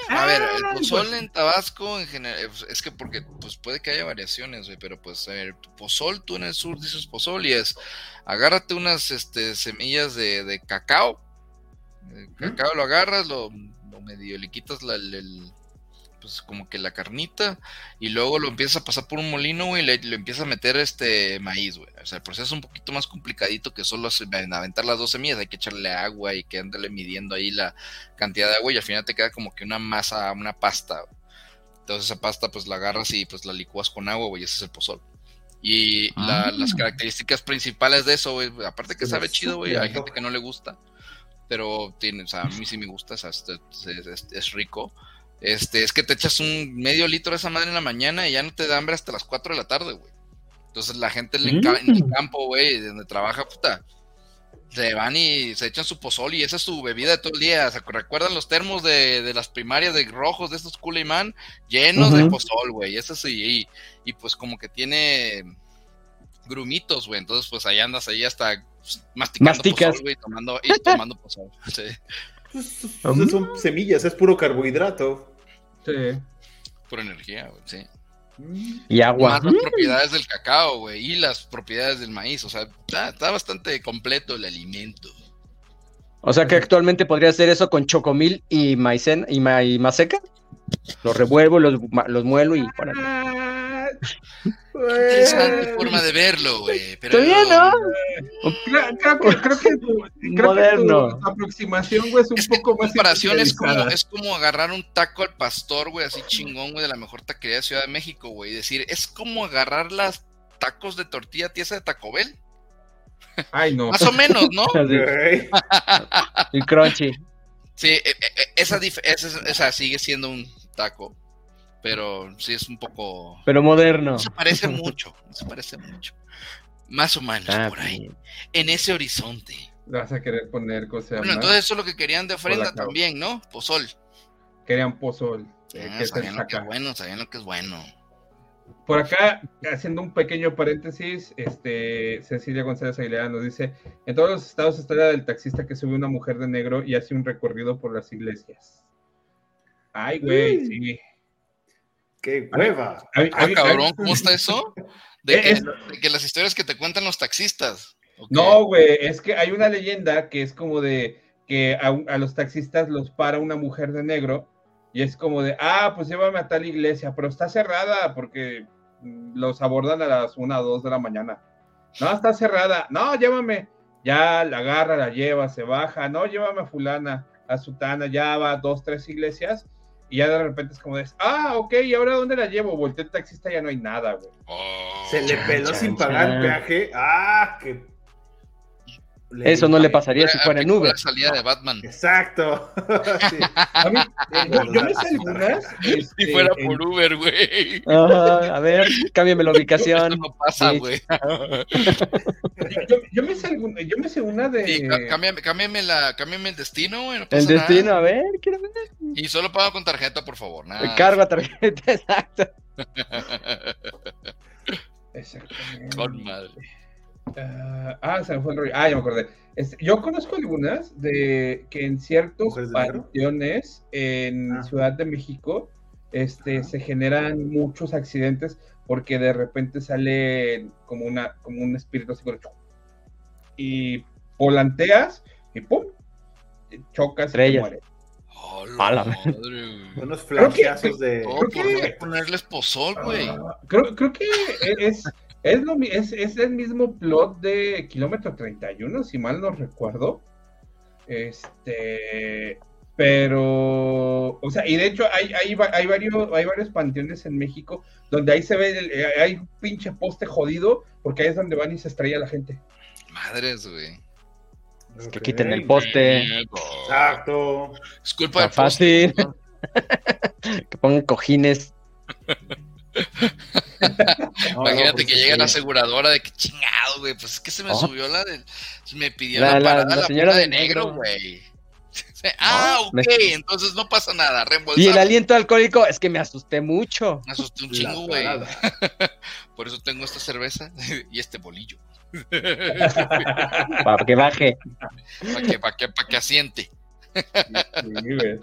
A ver, el ah, pues. en Tabasco en general, pues, es que porque pues puede que haya variaciones, güey, pero pues a ver, pozol, tú en el sur dices pozol y es, agárrate unas este, semillas de, de cacao, el cacao lo agarras, lo medio le quitas la, el, pues como que la carnita, y luego lo empiezas a pasar por un molino, güey, y le, le empiezas a meter este maíz, güey. O sea, el proceso es un poquito más complicadito que solo aventar las dos semillas, hay que echarle agua y que andarle midiendo ahí la cantidad de agua y al final te queda como que una masa, una pasta. güey. Entonces esa pasta pues la agarras y pues la licuas con agua, güey, y ese es el pozol. Y la- Ah. las características principales de eso, güey, aparte que sabe chido, güey, hay gente que no le gusta, pero tiene, o sea, a mí sí me gusta, o sea, es, es- es- es rico. Este, es que te echas un medio litro de esa madre en la mañana y ya no te da hambre hasta las 4 de la tarde, güey. Entonces la gente en el, ca- en el Mm. campo, güey, donde trabaja, puta, se van y se echan su pozol y esa es su bebida de todo el día. ¿Se recuerdan los termos de, de las primarias de rojos de estos Kuleiman? Llenos de pozol, güey. Eso sí, y, y pues como que tiene grumitos, güey. Entonces, pues ahí andas ahí hasta pues, masticando Masticas. pozol, güey, tomando, y tomando pozol. Sí. Pues, pues, son semillas, es puro carbohidrato. Sí. Pura energía, güey, sí. Mm. Y agua. Más las propiedades del cacao, güey, y las propiedades del maíz. O sea, está, está bastante completo el alimento. O sea que actualmente podría hacer eso con chocomil y maicena y, ma y maseca. Los revuelvo, los, los muelo y órale. Ah, Interesante forma de verlo, güey. Pero Está bien, ¿no? creo, creo que, creo que tu, creo Moderno. que tu aproximación, güey, es un Es poco más comparación es como, es como agarrar un taco al pastor, güey, así chingón, güey, de la mejor taquería de Ciudad de México, güey. Y decir, es como agarrar las tacos de tortilla tiesa de Taco Bell. Ay, no. Más o menos, ¿no? Y crunchy. Sí, e- e- e- esa, esa, esa sigue siendo un taco, pero sí es un poco... Pero moderno. No se parece mucho, no se parece mucho. Más o menos Ah, por ahí, bien. en ese horizonte. Le vas a querer poner cosas Bueno, entonces eso es lo que querían de ofrenda también, ¿no? Pozol. Querían pozol. eh, Ah, que el sabían lo que es bueno, sabían lo que es bueno. Por acá, haciendo un pequeño paréntesis, este, Cecilia González Aguilera nos dice, en todos los estados está la del taxista que sube una mujer de negro y hace un recorrido por las iglesias. Ay, güey, sí. ¡Qué hueva! Ah, cabrón, ¿cómo está eso? De que, es- de que las historias que te cuentan los taxistas. No, güey, es que hay una leyenda que es como de que a, a los taxistas los para una mujer de negro y es como de, ah, pues llévame a tal iglesia, pero está cerrada porque mm, los abordan a las 1 o 2 de la mañana. No, está cerrada. No, llévame. Ya la agarra, la lleva, se baja. No, llévame a fulana, a sutana, ya va a dos, tres iglesias y ya de repente es como de, ah, ok, ¿y ahora dónde la llevo? Voltea el taxista, ya no hay nada, güey. Oh, Se le Chan, peló chan, sin pagar chan. el peaje. ¡Ah! ¡Qué! Eso no le pasaría si fuera en Uber. La salida de Batman. Exacto. Sí. A mí, yo, yo me sé algunas. Si este, fuera en- por Uber, güey. A ver, cámbiame la Eso ubicación. no pasa, Sí. güey. Yo, yo me sé alguna, yo me sé una de. Sí, cá- cámbiame, cámbiame la, cámbiame el destino, güey. no El destino, nada. a ver, quiero ver. Y solo pago con tarjeta, por favor. Nada. Cargo a tarjeta, exacto. Exactamente. Con madre. Ah, ah, se me fue el rollo. Ah, ya me acordé. Este, yo conozco algunas de que en ciertos panteones en Ah. Ciudad de México este, se generan muchos accidentes porque de repente sale como, una, como un espíritu así como, y volanteas y ¡pum! chocas y te mueres. Oh, A la madre, güey. Unos Creo que- flashazos de. Creo que- ponerles pozol, güey. Ah, creo, creo que es, es, lo, es, es el mismo plot de Kilómetro 31, si mal no recuerdo. Este, pero, o sea, y de hecho hay, hay, hay, varios, hay varios panteones en México donde ahí se ve, el- eh, hay un pinche poste jodido porque ahí es donde van y se estrella la gente. Madres, güey. Que quiten el poste. Exacto. Es culpa del poste. fácil. que pongan cojines. No, Imagínate no, pues, que llega la sí. aseguradora de que chingado, güey. Pues es que se me Oh. subió la del. Me pidió La- la, la- parada la la, señora de de negro, güey. ah, ok. me- Entonces no pasa nada. Y el aliento alcohólico, es que me asusté mucho. Me asusté un chingo, güey. Por eso tengo esta cerveza y este bolillo. Para que baje. Para que, pa' que, pa' que asiente. Sí, güey.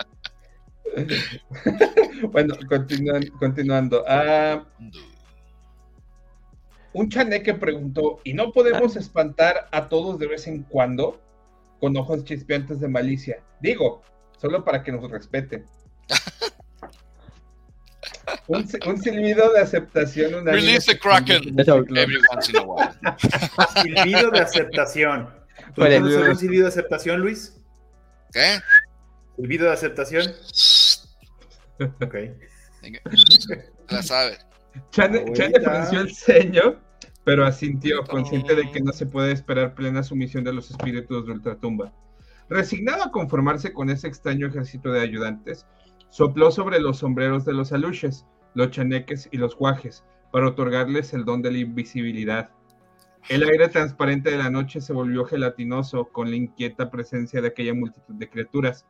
bueno, continúan- continuando. Ah, un chaneque preguntó, ¿y no podemos espantar a todos de vez en cuando con ojos chispeantes de malicia? Digo, solo para que nos respeten. Un, un silbido de aceptación. Release the Kraken every once in a while. Silbido de aceptación. ¿Tú conoces algún silbido de aceptación, Luis? ¿Qué? ¿Silbido de aceptación? Ok. Venga. La sabe. Chane, Abuelita. Chane pronunció el ceño, pero asintió, consciente de que no se puede esperar plena sumisión de los espíritus de Ultratumba. Resignado a conformarse con ese extraño ejército de ayudantes, sopló sobre los sombreros de los aluches, los chaneques y los guajes, para otorgarles el don de la invisibilidad. El aire transparente de la noche se volvió gelatinoso con la inquieta presencia de aquella multitud de criaturas.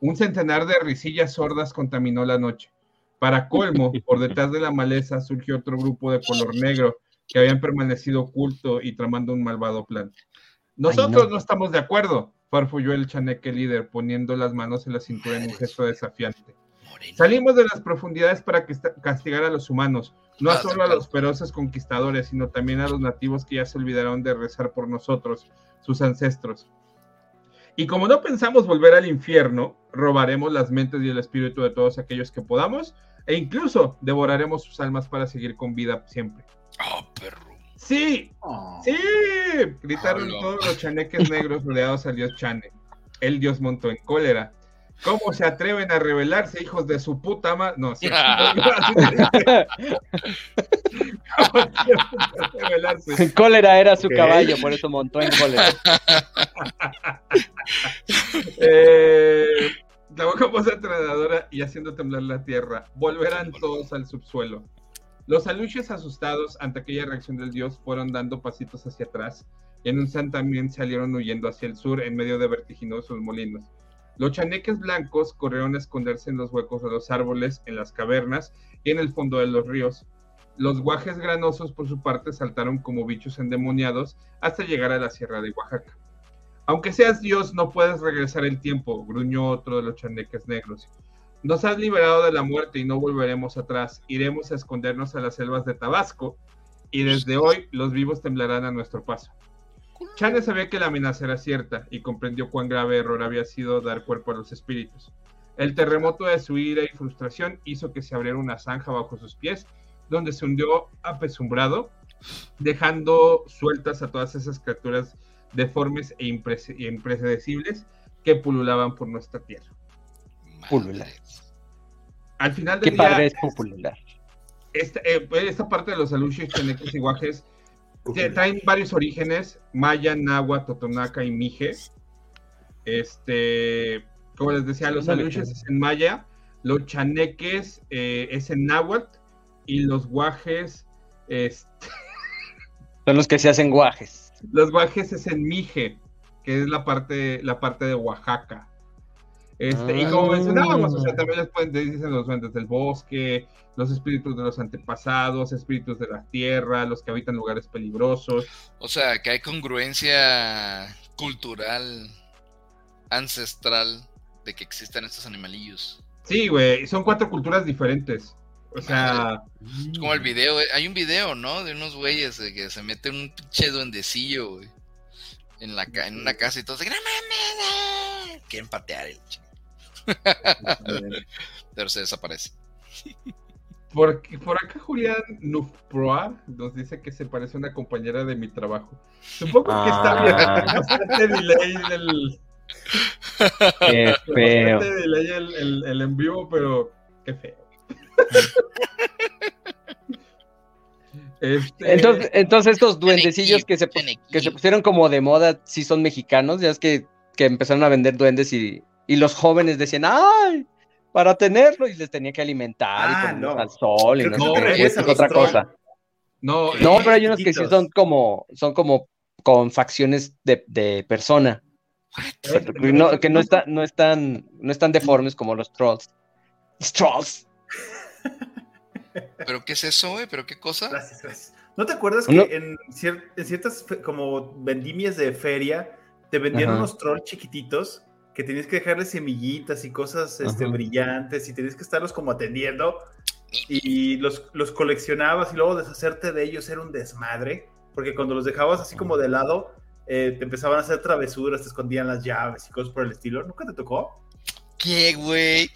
Un centenar de risillas sordas contaminó la noche. Para colmo, por detrás de la maleza surgió otro grupo de color negro que habían permanecido oculto y tramando un malvado plan. Nosotros no. no. estamos de acuerdo, farfulló el chaneque líder, poniendo las manos en la cintura en un gesto desafiante. Salimos de las profundidades para castigar a los humanos, no Ah, solo a los feroces conquistadores, sino también a los nativos que ya se olvidaron de rezar por nosotros, sus ancestros. Y como no pensamos volver al infierno, robaremos las mentes y el espíritu de todos aquellos que podamos, e incluso devoraremos sus almas para seguir con vida siempre. Oh, perro. ¡Sí! Oh. ¡Sí! Gritaron todos los chaneques negros rodeados al dios Chane. El dios montó en cólera. ¿Cómo se atreven a rebelarse, hijos de su puta madre? No, sí. ¿Cómo se atreven a rebelarse? Cólera era su caballo, por eso montó en cólera. Eh, la boca voz atronadora y haciendo temblar la tierra. Volverán todos al subsuelo. Los aluches asustados ante aquella reacción del dios fueron dando pasitos hacia atrás y en un san también salieron huyendo hacia el sur en medio de vertiginosos molinos. Los chaneques blancos corrieron a esconderse en los huecos de los árboles, en las cavernas y en el fondo de los ríos. Los guajes granosos, por su parte, saltaron como bichos endemoniados hasta llegar a la sierra de Oaxaca. Aunque seas Dios, no puedes regresar el tiempo, gruñó otro de los chaneques negros. Nos has liberado de la muerte y no volveremos atrás. Iremos a escondernos a las selvas de Tabasco y desde hoy los vivos temblarán a nuestro paso. Chane sabía que la amenaza era cierta y comprendió cuán grave error había sido dar cuerpo a los espíritus. El terremoto de su ira y frustración hizo que se abriera una zanja bajo sus pies, donde se hundió apesumbrado, dejando sueltas a todas esas criaturas deformes e impre- impredecibles que pululaban por nuestra tierra. Pulular. Al final Qué del día, padre es popular. esta, eh, esta parte de los aluches, chaneques y guajes traen varios orígenes, maya, náhuatl, totonaca y mije. Este, como les decía, los aluches pues. es en maya, los chaneques eh, es en náhuatl y los guajes, este, Son los que se hacen guajes. los guajes es en mije, que es la parte, la parte de Oaxaca. Este, Y como Ah. mencionábamos, o sea, también les pueden dicen los duendes del bosque, los espíritus de los antepasados, espíritus de la tierra, los que habitan lugares peligrosos. O sea, que hay congruencia cultural, ancestral, de que existan estos animalillos. Sí, güey, son cuatro culturas diferentes. O sea, Es como el video, eh, hay un video, ¿no? De unos güeyes de que se meten un pinche duendecillo, güey. En, la, en una casa y todos, ¡No mames! ah". Quieren patear el chingo. Pero se desaparece. por, por acá Julián Nufproa nos dice que se parece a una compañera de mi trabajo. Supongo que está bien. Ah. Bastante delay del, Qué feo. bastante delay el, el- el en vivo, pero qué feo. Este, Entonces, entonces estos duendecillos que se, que pusieron como de moda, sí son mexicanos, ya es que, que empezaron a vender duendes y, y los jóvenes decían, ¡ay! Para tenerlo y les tenía que alimentar Ah, y ponerlos no. al sol y no refieres es los otra cosa. no, No, eh, pero hay unos que sí son como, son como con facciones de, de persona, eh, que no, que no están, no están, no están deformes como los trolls. Los trolls. ¿Pero qué es eso, güey? ¿Pero qué cosa? Gracias, gracias. ¿No te acuerdas que No. en, cier- en ciertas como vendimias de feria te vendían Ajá. unos trolls chiquititos que tenías que dejarles semillitas y cosas este, Ajá. brillantes y tenías que estarlos como atendiendo y los, los coleccionabas y luego deshacerte de ellos era un desmadre porque cuando los dejabas así como de lado eh, te empezaban a hacer travesuras, te escondían las llaves y cosas por el estilo. ¿Nunca te tocó? ¿Qué, güey?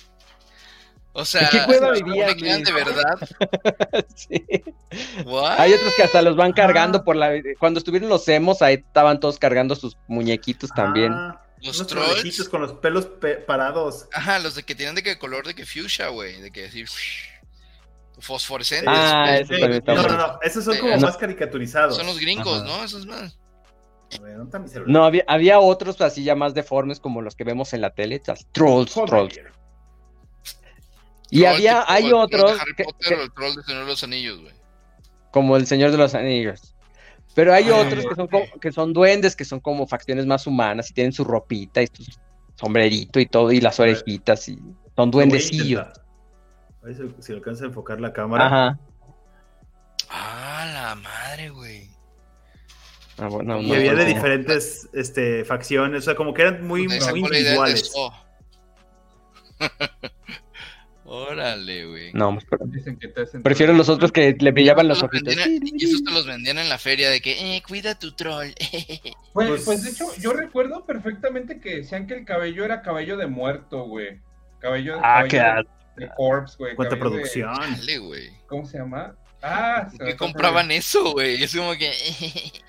O sea, qué cueva ¿no vivían, le quedan de verdad? Sí. What? Hay otros que hasta los van cargando por la. Cuando estuvieron los emos, ahí estaban todos cargando sus muñequitos también. Ah, Los unos trolls. con los pelos pe- parados. Ajá, los de que tienen de qué color de que fuchsia, güey. De que decir fosforescentes. Ah, eso está No, no, no, esos son como Eh, más caricaturizados. Son los gringos, Ajá. ¿no? Esos más. A ver, ¿dónde está mi celular? No, había, había otros así ya más deformes como los que vemos en la tele, trolls, Joder. trolls. Y Troll había, tipo hay el troll de otros Harry que- Potter que- o el troll de Señor de los Anillos, güey. como el Señor de los Anillos. Pero hay otros que son, como- que son duendes, que son como facciones más humanas y tienen su ropita y su sombrerito y todo, y las orejitas y son duendecillos. A ver si, si alcanza a enfocar la cámara. Ajá. Ah, la madre, güey. Ah, bueno, Y había no, de no. diferentes este, facciones, o sea, como que eran muy, Donde muy individuales. Órale, güey. No, pues, pero- Dicen que te hacen prefiero los otros que le brillaban los ojitos. Y esos te los vendían en la feria de que, eh, cuida tu troll. Pues, Pues- pues de hecho, yo recuerdo perfectamente que decían que el cabello era cabello de muerto, güey. Cabello, Ah, cabello qué de, corpse, güey. Cuánta cabello de- producción. Dale, güey. ¿Cómo se llama? Ah, ¿Por qué compraban eso, güey? Es como que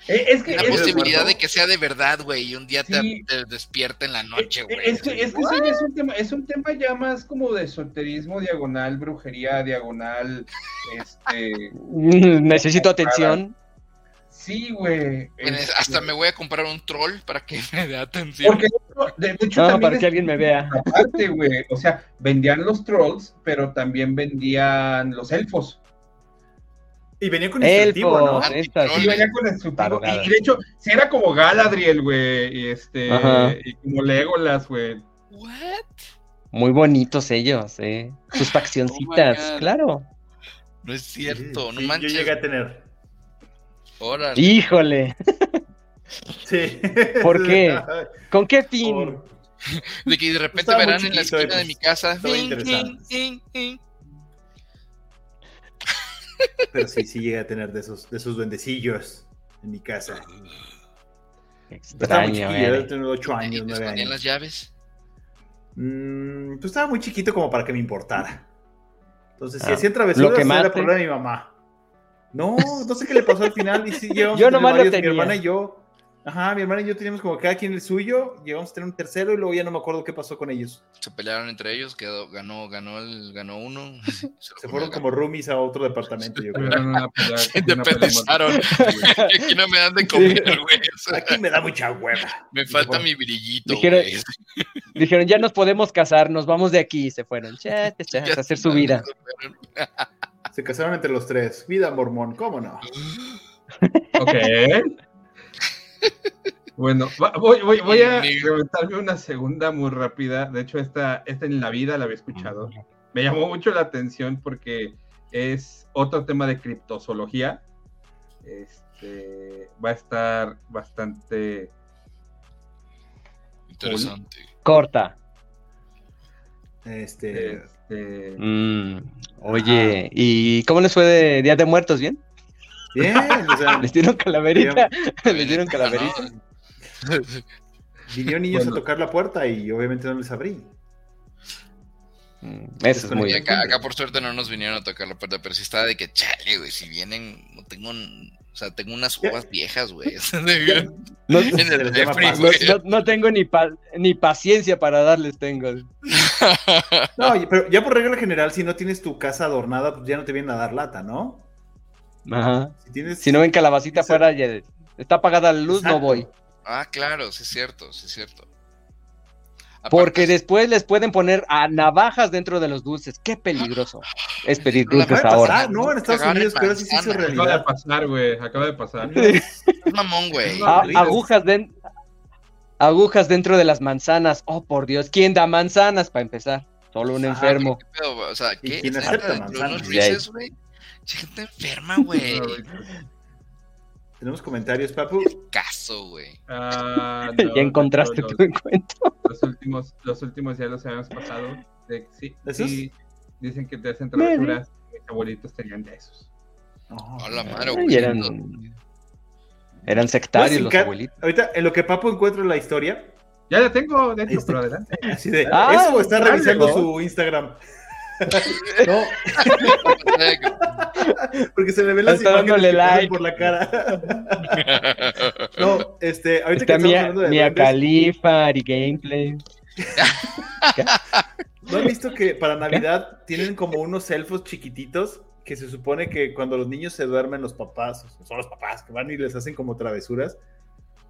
Eh, es que la es- posibilidad de que sea de verdad, güey, y un día te- Sí. te, despierta en la noche, güey. Es que, es que ya es un tema, es un tema ya más como de esoterismo diagonal, brujería diagonal, este, Necesito atención. sí, güey. Es- este, Hasta me voy a comprar un troll para que me dé atención. Porque de, hecho No, también para es- que alguien me vea. Aparte, güey, o sea, vendían los trolls, pero también vendían los elfos. Y venía con instructivo, ¿no? Sí, venía con el instructivo. Y, y de hecho, sí era como Galadriel, güey, y este, Ajá. y como Legolas, güey. What? Muy bonitos ellos, eh. Sus faccioncitas, Oh God. claro. No es cierto, no Sí, manches. Yo llegué a tener. Órale. Híjole, Sí. ¿Por qué? ¿con qué fin? Por- De que de repente Estaba verán en la esquina de mi casa. estaba "Ding, interesante". ding, ding, ding". Pero sí, sí llegué a tener de esos, de esos duendecillos en mi casa. Estaba muy Extraño, chiquillo, tenía 8 ¿Y años, te 9 escondían años. las llaves? Mm, pues estaba muy chiquito como para que me importara. Entonces, si Ah, hacían travesuras, era problema de mi mamá. No, no sé qué le pasó al final. Y sí, Yo nomás lo varios, Mi tenía. hermana y yo. Ajá, mi hermana y yo teníamos como cada quien el suyo. Llegamos a tener un tercero y luego ya no me acuerdo qué pasó con ellos. Se pelearon entre ellos, quedó, ganó, ganó el, ganó uno. Se, fueron como roomies a otro departamento, yo creo. Se independizaron. Aquí no me dan de comer, güey. Aquí me da mucha hueva. me falta mi brillito, Dijeron- ya nos podemos casar, nos vamos de aquí. Y se fueron, cha, a hacer se su vida. Se casaron entre los tres. Vida mormón, ¿cómo no? Ok. Bueno, voy, voy, voy a reventarme una segunda muy rápida. De hecho, esta, esta en la vida la había escuchado. Me llamó mucho la atención porque es otro tema de criptozoología. Este, va a estar bastante... Interesante. Corta. Este. este, Mm, oye, ¿y cómo les fue de Día de Muertos? ¿Bien? Bien, o sea, ¿Les dieron calaverita? ¿Les dieron calaverita? vinieron niños Bueno. a tocar la puerta y obviamente no les abrí. Mm, Eso es muy acá, acá por suerte no nos vinieron a tocar la puerta, pero sí estaba de que, chale, güey, si vienen, no tengo, un- o sea, tengo unas uvas viejas, güey. No, no- güey. no- no tengo ni, pa- ni paciencia para darles, tengo. No, pero ya por regla general, si no tienes tu casa adornada, pues ya no te vienen a dar lata, ¿no? Ajá. Si tienes. Si no ven calabacita afuera, ya está apagada la luz, no voy. Ah, claro, sí es cierto, sí es cierto. Porque después les pueden poner a navajas dentro de los dulces. Qué peligroso es pedir dulces Acaba de ahora. pasar, ¿no? En Estados Unidos, pero sí se hizo acaba de pasar, güey. Acaba de pasar. es mamón, güey. No, A- horrible. agujas, agujas dentro de las manzanas. Oh, por Dios, ¿quién da manzanas para empezar? Solo un Ah, enfermo. ¿Qué pedo, güey? O sea, ¿Y ¿qué? quién ¿Neta, acepta dentro de unos manzanas? Gente enferma, güey. Tenemos comentarios, Papu. Caso, güey. Ah, no, ya encontraste los, tu encuentro. los últimos, los últimos ya los habíamos pasado. De, sí, sí, dicen que te hacen travesuras. Mis abuelitos tenían de esos. No, A la no. madre, güey. eran, eran sectarios los abuelitos. Ahorita, en lo que Papu encuentra la historia, Ya la tengo, de hecho, Este- pero adelante. así de. Ah, eso está revisando ¿no? su Instagram. No. Porque se le ven las Está dándole imágenes que pasan like. por la cara. No, este, ahorita Está que estamos Mia, hablando de Mia Khalifa, Ari Gameplay. ¿no han visto que para Navidad tienen como unos elfos chiquititos que se supone que cuando los niños se duermen, los papás, son los papás que van y les hacen como travesuras,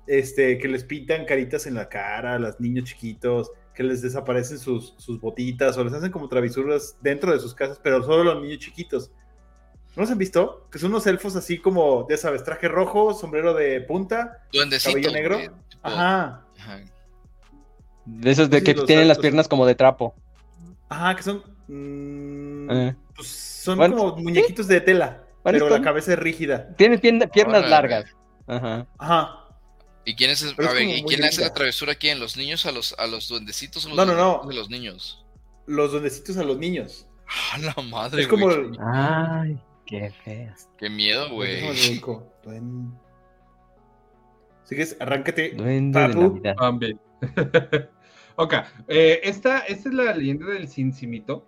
este, que les pintan caritas en la cara a los niños chiquitos, que les desaparecen sus, sus botitas o les hacen como travesuras dentro de sus casas, pero solo los niños chiquitos. ¿No los han visto? Que son unos elfos así como, ya sabes, traje rojo, sombrero de punta, Duendecito. cabello negro. tipo- Ajá. Ajá. De esos de Sí, que tienen las piernas como de trapo. Ajá, que son. mm, Eh. pues son Bueno, como muñequitos de tela, Bueno, pero la cabeza es rígida. Tienen pierna- piernas largas. Ajá. Ajá. ¿Y quién, es, a ver, ¿y quién hace la travesura aquí? ¿En los niños a los, a los duendecitos o los No, no, no. de los niños? Los duendecitos a los niños. ¡Ah, la madre, Es como güey! el- Ay, qué feo. ¡Qué miedo, güey! Duen- Así que es, arráncate. Duende de Papu. Ok, eh, esta, esta es la leyenda del Cincimito.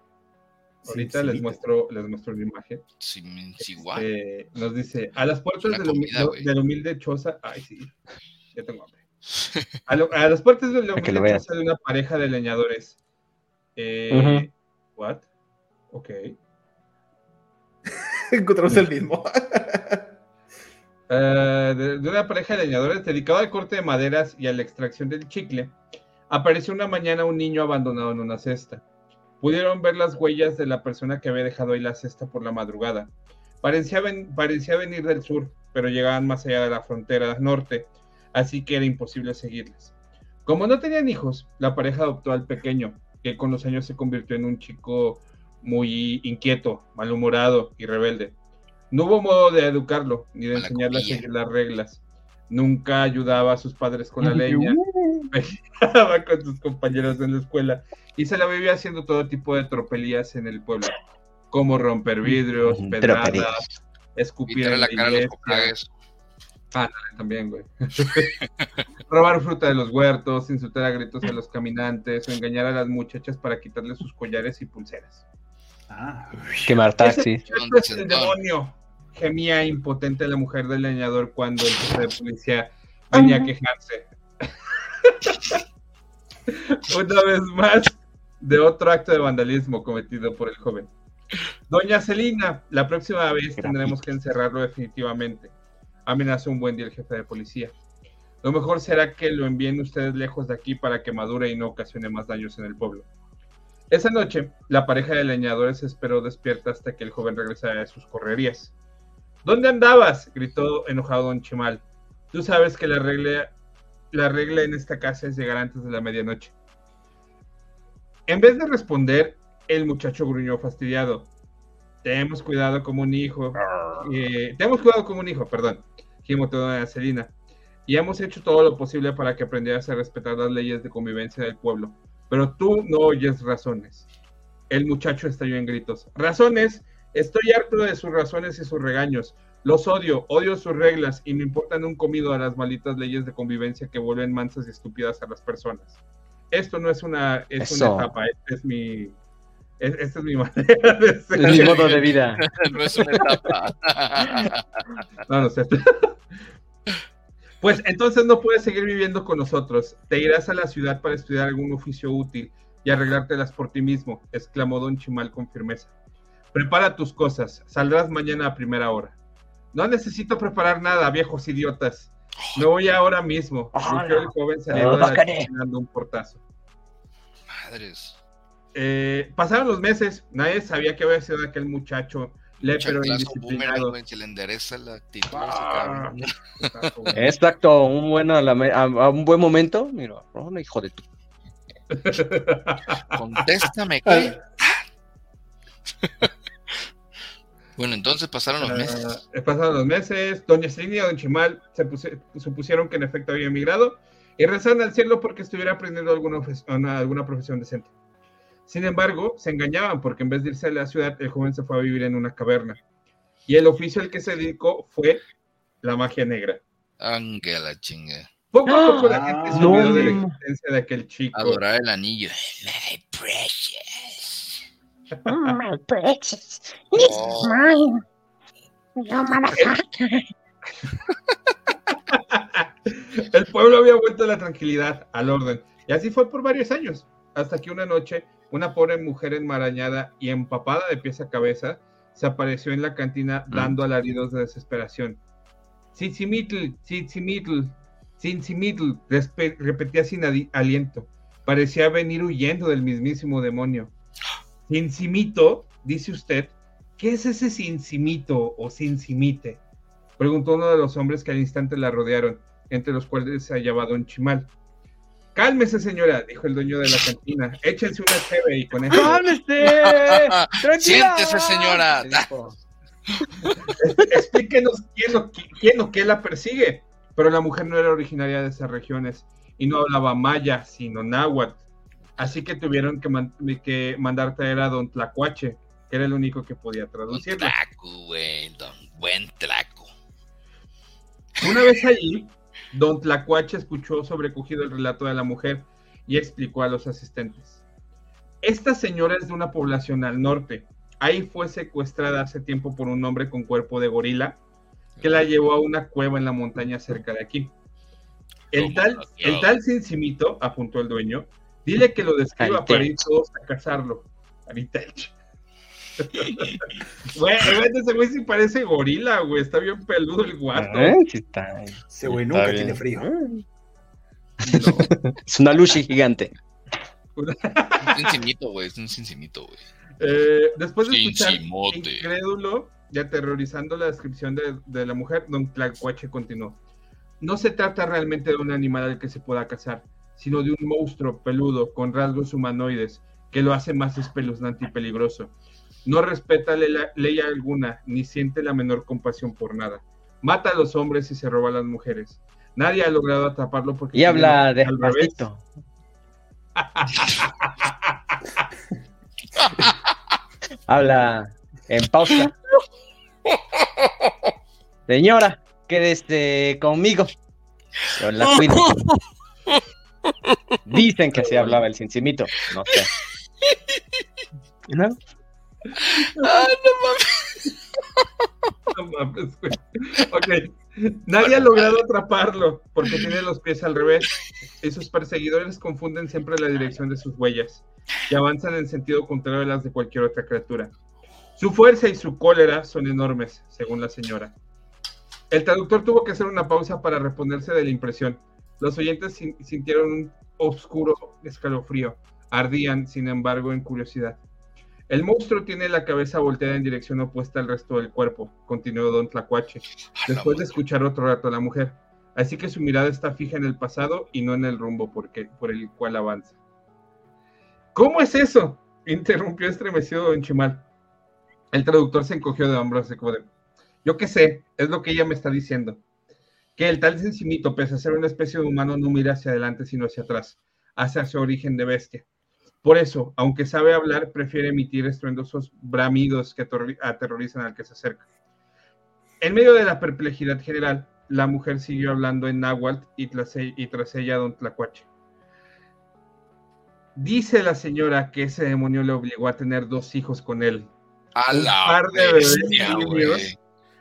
Ahorita les muestro, les muestro una imagen. Sin- sin igual. Eh, nos dice, a las puertas del, humi- comida, güey. del humilde choza, ay sí, ya tengo hambre. A, lo- a las puertas del de una pareja de leñadores. Eh. What? Ok. Encontramos el mismo. Eh, de, de una pareja de leñadores dedicada al corte de maderas y a la extracción del chicle, apareció una mañana un niño abandonado en una cesta. Pudieron ver las huellas de la persona que había dejado ahí la cesta por la madrugada. Parecía, ven- parecía venir del sur, pero llegaban más allá de la frontera norte, así que era imposible seguirles. Como no tenían hijos, la pareja adoptó al pequeño, que con los años se convirtió en un chico muy inquieto, malhumorado y rebelde. No hubo modo de educarlo ni de enseñarle a seguir las reglas. Nunca ayudaba a sus padres con la leña, peleaba con sus compañeros en la escuela y se la vivía haciendo todo tipo de tropelías en el pueblo, como romper vidrios, pedradas, escupir en la la cara a los coplagues. también, güey. Robar fruta de los huertos, insultar a gritos a los caminantes o engañar a las muchachas para quitarles sus collares y pulseras. Ah, Quemar Ese taxis. es el demonio. Gemía impotente la mujer del leñador cuando el jefe de policía venía a quejarse. Una vez más, de otro acto de vandalismo cometido por el joven. Doña Celina, la próxima vez tendremos que encerrarlo definitivamente. Amenazó un buen día el jefe de policía. Lo mejor será que lo envíen ustedes lejos de aquí para que madure y no ocasione más daños en el pueblo. Esa noche, la pareja de leñadores esperó despierta hasta que el joven regresara de sus correrías. ¿Dónde andabas? gritó enojado don Chimal. Tú sabes que la regla, la regla en esta casa es llegar antes de la medianoche. En vez de responder, el muchacho gruñó fastidiado. Te hemos cuidado como un hijo. Eh, te hemos cuidado como un hijo, perdón. Doña Celina. Y hemos hecho todo lo posible para que aprendieras a respetar las leyes de convivencia del pueblo. Pero tú no oyes razones. El muchacho estalló en gritos. Razones. Estoy harto de sus razones y sus regaños. Los odio, odio sus reglas y me importan un comido a las malditas leyes de convivencia que vuelven mansas y estúpidas a las personas. Esto no es una, es Eso. una etapa, esta es mi, es- esta es mi manera de ser. Es mi modo de vida. no es una etapa. No, no sé. Pues entonces no puedes seguir viviendo con nosotros. Te irás a la ciudad para estudiar algún oficio útil y arreglártelas por ti mismo, exclamó don Chimal con firmeza. Prepara tus cosas, saldrás mañana a primera hora. No necesito preparar nada, viejos idiotas. Me voy ahora mismo. Rugió el joven saliendo de la Bájale. cocina dando un portazo. Madres. Eh, pasaron los meses, nadie sabía que había sido aquel muchacho e boomerang, indisciplinado. se le endereza la actitud. Ah, exacto, un buen, a, la me- a- a un buen momento. Mira, no, hijo de tu. Contéstame, ¿qué? Bueno, entonces pasaron los meses. Ah, pasaron los meses, Doña Celina y Don Chimal se puse- supusieron que en efecto había emigrado y rezaron al cielo porque estuviera aprendiendo alguna, ofes- una- alguna profesión decente. Sin embargo, se engañaban porque en vez de irse a la ciudad, el joven se fue a vivir en una caverna. Y el oficio al que se dedicó fue la magia negra. Aunque la chinga. Poco a poco la Ah, gente se no. olvidó de la existencia de aquel chico. Adorar el anillo. Very precious. My precious. It's Oh. mine. No motherfucker. El pueblo había vuelto a la tranquilidad, al orden, y así fue por varios años, hasta que una noche una pobre mujer enmarañada y empapada de pies a cabeza se apareció en la cantina dando alaridos de desesperación. Tzitzimítl, tzitzimítl, respe- repetía sin aliento. Parecía venir huyendo del mismísimo demonio. Cincimito, dice usted, ¿qué es ese cincimito o cincimite? Preguntó uno de los hombres que al instante la rodearon, entre los cuales se hallaba Don Chimal. Cálmese, señora, dijo el dueño de la cantina. Échense una cheve y con eso. ¡Cálmese! ¡Tranquila! Siéntese, señora. Explíquenos quién o, qui- quién o qué la persigue. Pero la mujer no era originaria de esas regiones y no hablaba maya, sino náhuatl. Así que tuvieron que, man- que mandar traer a Don Tlacuache, que era el único que podía Un traducirlo. traco, güey. don- Buen traco. Una vez allí, Don Tlacuache escuchó sobrecogido el relato de la mujer y explicó a los asistentes. Esta señora es de una población al norte. Ahí fue secuestrada hace tiempo por un hombre con cuerpo de gorila que la llevó a una cueva en la montaña cerca de aquí. El ¿Cómo tal, el tal Cincimito, apuntó el dueño, dile que lo describa para ir todos a cazarlo. Güey, ese güey sí parece gorila, güey. Está bien peludo el guato. ¿Eh? Sí está. Ese güey nunca bien. tiene frío. Es una luchi gigante. Un cincimito, güey. Es un cincimito, güey. Eh, después de escuchar incrédulo y aterrorizando la descripción de, de la mujer, don Tlacuache continuó. No se trata realmente de un animal al que se pueda cazar, sino de un monstruo peludo con rasgos humanoides que lo hace más espeluznante y peligroso. No respeta le- ley alguna, ni siente la menor compasión por nada. Mata a los hombres y se roba a las mujeres. Nadie ha logrado atraparlo porque... Y habla revés. despacito. Habla en pausa. Señora, quédese conmigo. Yo la cuido. Dicen que así hablaba el cincimito. No sé. ¿No? Ah, no mames. No mames. Ok. Nadie ha logrado atraparlo porque tiene los pies al revés y sus perseguidores confunden siempre la dirección de sus huellas y avanzan en sentido contrario a las de cualquier otra criatura. Su fuerza y su cólera son enormes, según la señora. El traductor tuvo que hacer una pausa para reponerse de la impresión. Los oyentes sin- sintieron un oscuro escalofrío. Ardían, sin embargo, en curiosidad. El monstruo tiene la cabeza volteada en dirección opuesta al resto del cuerpo, continuó Don Tlacuache, después de escuchar otro rato a la mujer. Así que su mirada está fija en el pasado y no en el rumbo porque, por el cual avanza. ¿Cómo es eso? interrumpió estremecido Don Chimal. El traductor se encogió de hombros, así como de, yo qué sé, es lo que ella me está diciendo. Que el tal Sencimito, pese a ser una especie de humano, no mira hacia adelante sino hacia atrás, hacia su origen de bestia. Por eso, aunque sabe hablar, prefiere emitir estruendosos bramidos que aterrorizan al que se acerca. En medio de la perplejidad general, la mujer siguió hablando en náhuatl y tras, e- y tras ella don Tlacuache. Dice la señora que ese demonio le obligó a tener dos hijos con él, A Un la par de bebés bestia,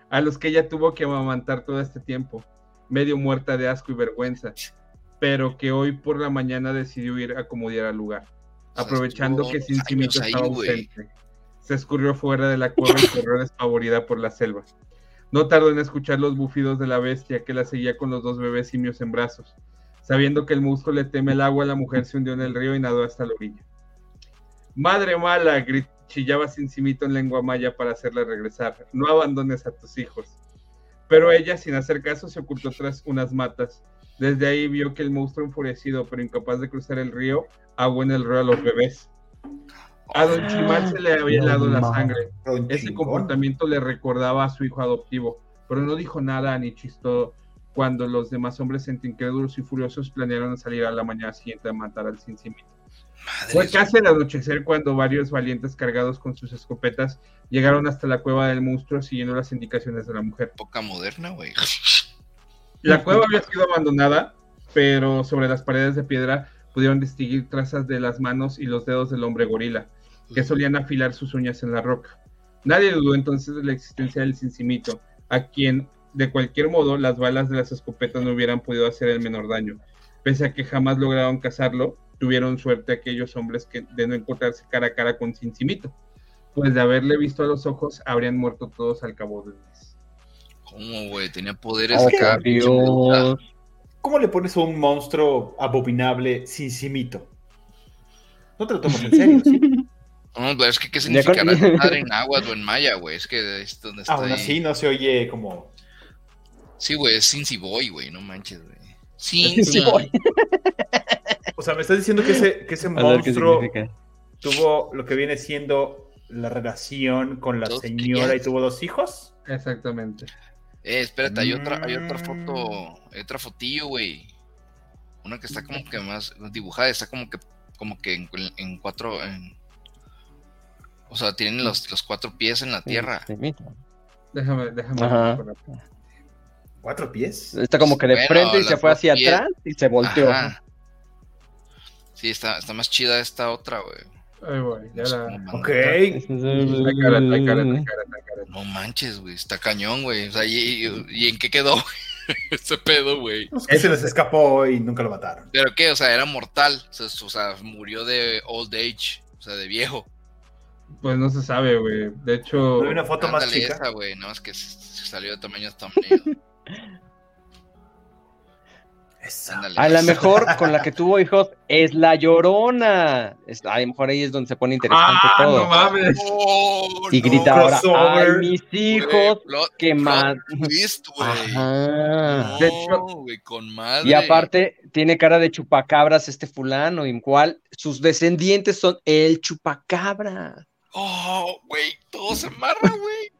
a los que ella tuvo que amamantar todo este tiempo, medio muerta de asco y vergüenza, pero que hoy por la mañana decidió ir a acomodar al lugar. O sea, Aprovechando que Cincimito estaba ausente, se escurrió fuera de la cueva y corrió despavorida por la selva. No tardó en escuchar los bufidos de la bestia que la seguía con los dos bebés simios en brazos. Sabiendo que el monstruo le teme el agua, la mujer se hundió en el río y nadó hasta la orilla. Madre mala, grit- chillaba Cincimito en lengua maya para hacerla regresar. No abandones a tus hijos. Pero ella, sin hacer caso, se ocultó tras unas matas. Desde ahí vio que el monstruo enfurecido, pero incapaz de cruzar el río, ahogó en el río a los bebés. A Don Chimal se le había helado la sangre. Ese comportamiento le recordaba a su hijo adoptivo, pero no dijo nada ni chistó cuando los demás hombres entre incrédulos y furiosos planearon salir a la mañana siguiente a matar al Cincimito. Fue casi al anochecer cuando varios valientes cargados con sus escopetas llegaron hasta la cueva del monstruo siguiendo las indicaciones de la mujer. época moderna, güey. La cueva había sido abandonada, pero sobre las paredes de piedra pudieron distinguir trazas de las manos y los dedos del hombre gorila. que solían afilar sus uñas en la roca. Nadie dudó entonces de la existencia del cincimito, a quien de cualquier modo las balas de las escopetas no hubieran podido hacer el menor daño. Pese a que jamás lograron cazarlo, tuvieron suerte aquellos hombres que de no encontrarse cara a cara con Cincimito, pues de haberle visto a los ojos habrían muerto todos al cabo de un mes. ¿Cómo, güey? Tenía poderes acá. Dios. ¿Cómo le pones a un monstruo abominable sin cimito? No te lo tomas en serio, ¿sí? No, pero es que qué significará esa madre en náhuatl o en maya, güey. Es que es donde está Aún ahí. así no se oye como... Sí, güey, es Cincy Boy, güey, no manches, güey. Cincy Boy. O sea, me estás diciendo que ese, que ese monstruo tuvo lo que viene siendo la relación con la señora y tuvo dos hijos. Exactamente. Eh, espérate, hay otra, hay otra Mm. foto, hay otra fotillo, güey. Una que está como que más dibujada, está como que, como que en, en cuatro, en- o sea, tienen los, los cuatro pies en la tierra. Cincimito. Déjame, déjame. Ajá. ¿Cuatro pies? Está como que de Bueno, frente y se fue hacia pies. atrás y se volteó. Ajá. Sí, está, está más chida esta otra, güey. Ahí voy, ya No sé la- cómo mandar. Ok. No manches, güey, está cañón, güey. O sea, ¿y, y- y en qué quedó ese pedo, güey? Pues que se les escapó y nunca lo mataron. ¿Pero qué? O sea, era mortal. O sea, o sea, murió de old age, o sea, de viejo. Pues no se sabe, güey. De hecho, Hay una foto más chica. güey, nada más que salió de tamaño thumbnail. Ándale. A lo mejor con la que tuvo hijos es la llorona. Es- a lo mejor ahí es donde se pone interesante ¡Ah, todo. no mames! Oh, y no, grita ahora, crossover. ay, mis hijos, que más. twist, güey. Ajá. No, De hecho- güey, con madre. Y aparte tiene cara de chupacabras este fulano, en cual sus descendientes son el chupacabra. Oh, güey, todo se amarra, güey.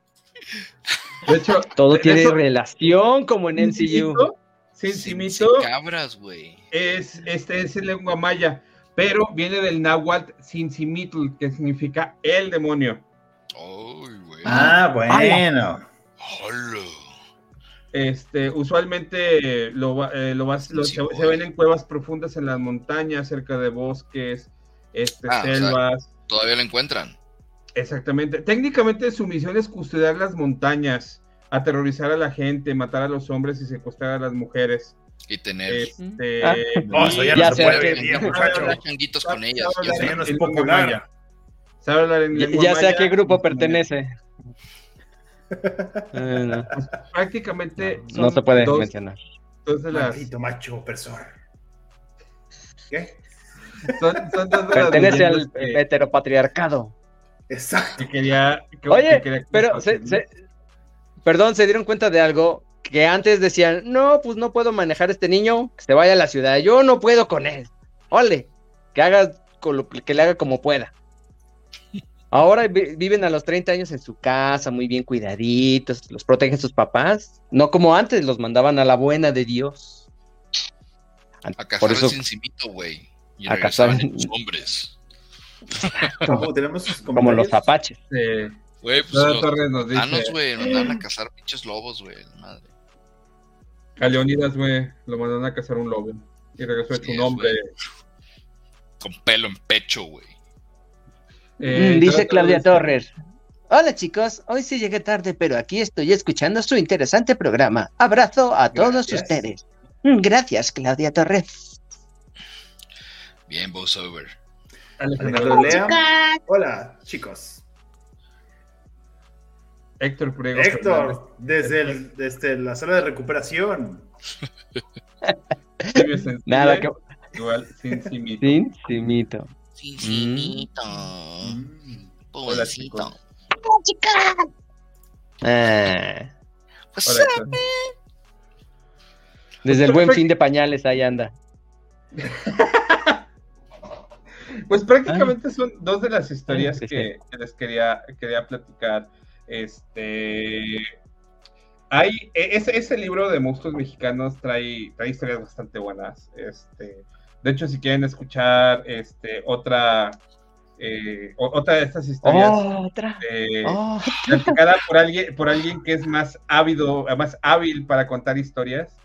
De hecho, Todo tiene eso- relación como en MCU. Cincimito cabras, güey. es, este es en lengua maya, pero viene del náhuatl Cincimitl, que significa el demonio. Ay, güey. Ah, bueno. Hola. Este, usualmente lo, va- eh, lo vas- lo- Sí, se, ven en cuevas profundas en las montañas, cerca de bosques, este, Ah, o sea- selvas. Todavía lo encuentran. Exactamente. Técnicamente su misión es custodiar las montañas, aterrorizar a la gente, matar a los hombres y secuestrar a las mujeres. Y tener. Este, Ah. No, eso ya, Ya no se sé puede changuitos con ellas. Ya Eso sé. ya no es popular. Ya, sé a qué grupo en pertenece. Eh, no, Prácticamente no se puede dos, mencionar. dos de las, Maldito macho opresor. ¿Qué? son, son dos de las Pertenece al heteropatriarcado. Exacto. que quería que- Oye, que quería Pero, se- se- perdón, se dieron cuenta de algo que antes decían, no, pues no puedo manejar a este niño, que se vaya a la ciudad, yo no puedo con él. Ole, que haga, con lo- que le haga como pueda. Ahora vi- viven a los 30 años en su casa, muy bien cuidaditos, los protegen sus papás, no como antes, los mandaban a la buena de Dios. A cazar eso, el cincimito, güey. Y A regresaban cazar- en los hombres. Como tenemos sus como los apaches. Eh, Güey, pues los Torres nos dice Thanos, güey, nos mandaban a cazar pinches lobos, güey. Madre. a Leonidas, güey, lo mandaron a cazar un lobo y regresó hecho Sí, un hombre. Con pelo en pecho, güey. Eh, Mm, dice Claudia Torres. Hola chicos, hoy sí llegué tarde, pero aquí estoy escuchando su interesante programa. Abrazo a todos ustedes. Mm, Gracias, Claudia Torres. Bien, Bowsover. Alejandro Lea. Hola, chicos. Héctor Priego. Fernández. Héctor, desde, el- desde la sala de recuperación. Nada, que Igual, sin simito. sin simito. Cincimito. Mm. Hola, Pobrecito. chicos. Chicas. Ah, Pues, Hola, desde el buen fin de pañales ahí anda. Pues prácticamente son dos de las historias Sí, sí. que, que les quería, quería platicar. Este. Hay, e- ese, ese libro de monstruos mexicanos trae, trae historias bastante buenas. Este, de hecho, si quieren escuchar este, otra, eh, otra de estas historias eh, Oh. platicada por alguien, por alguien que es más ávido, más hábil para contar historias.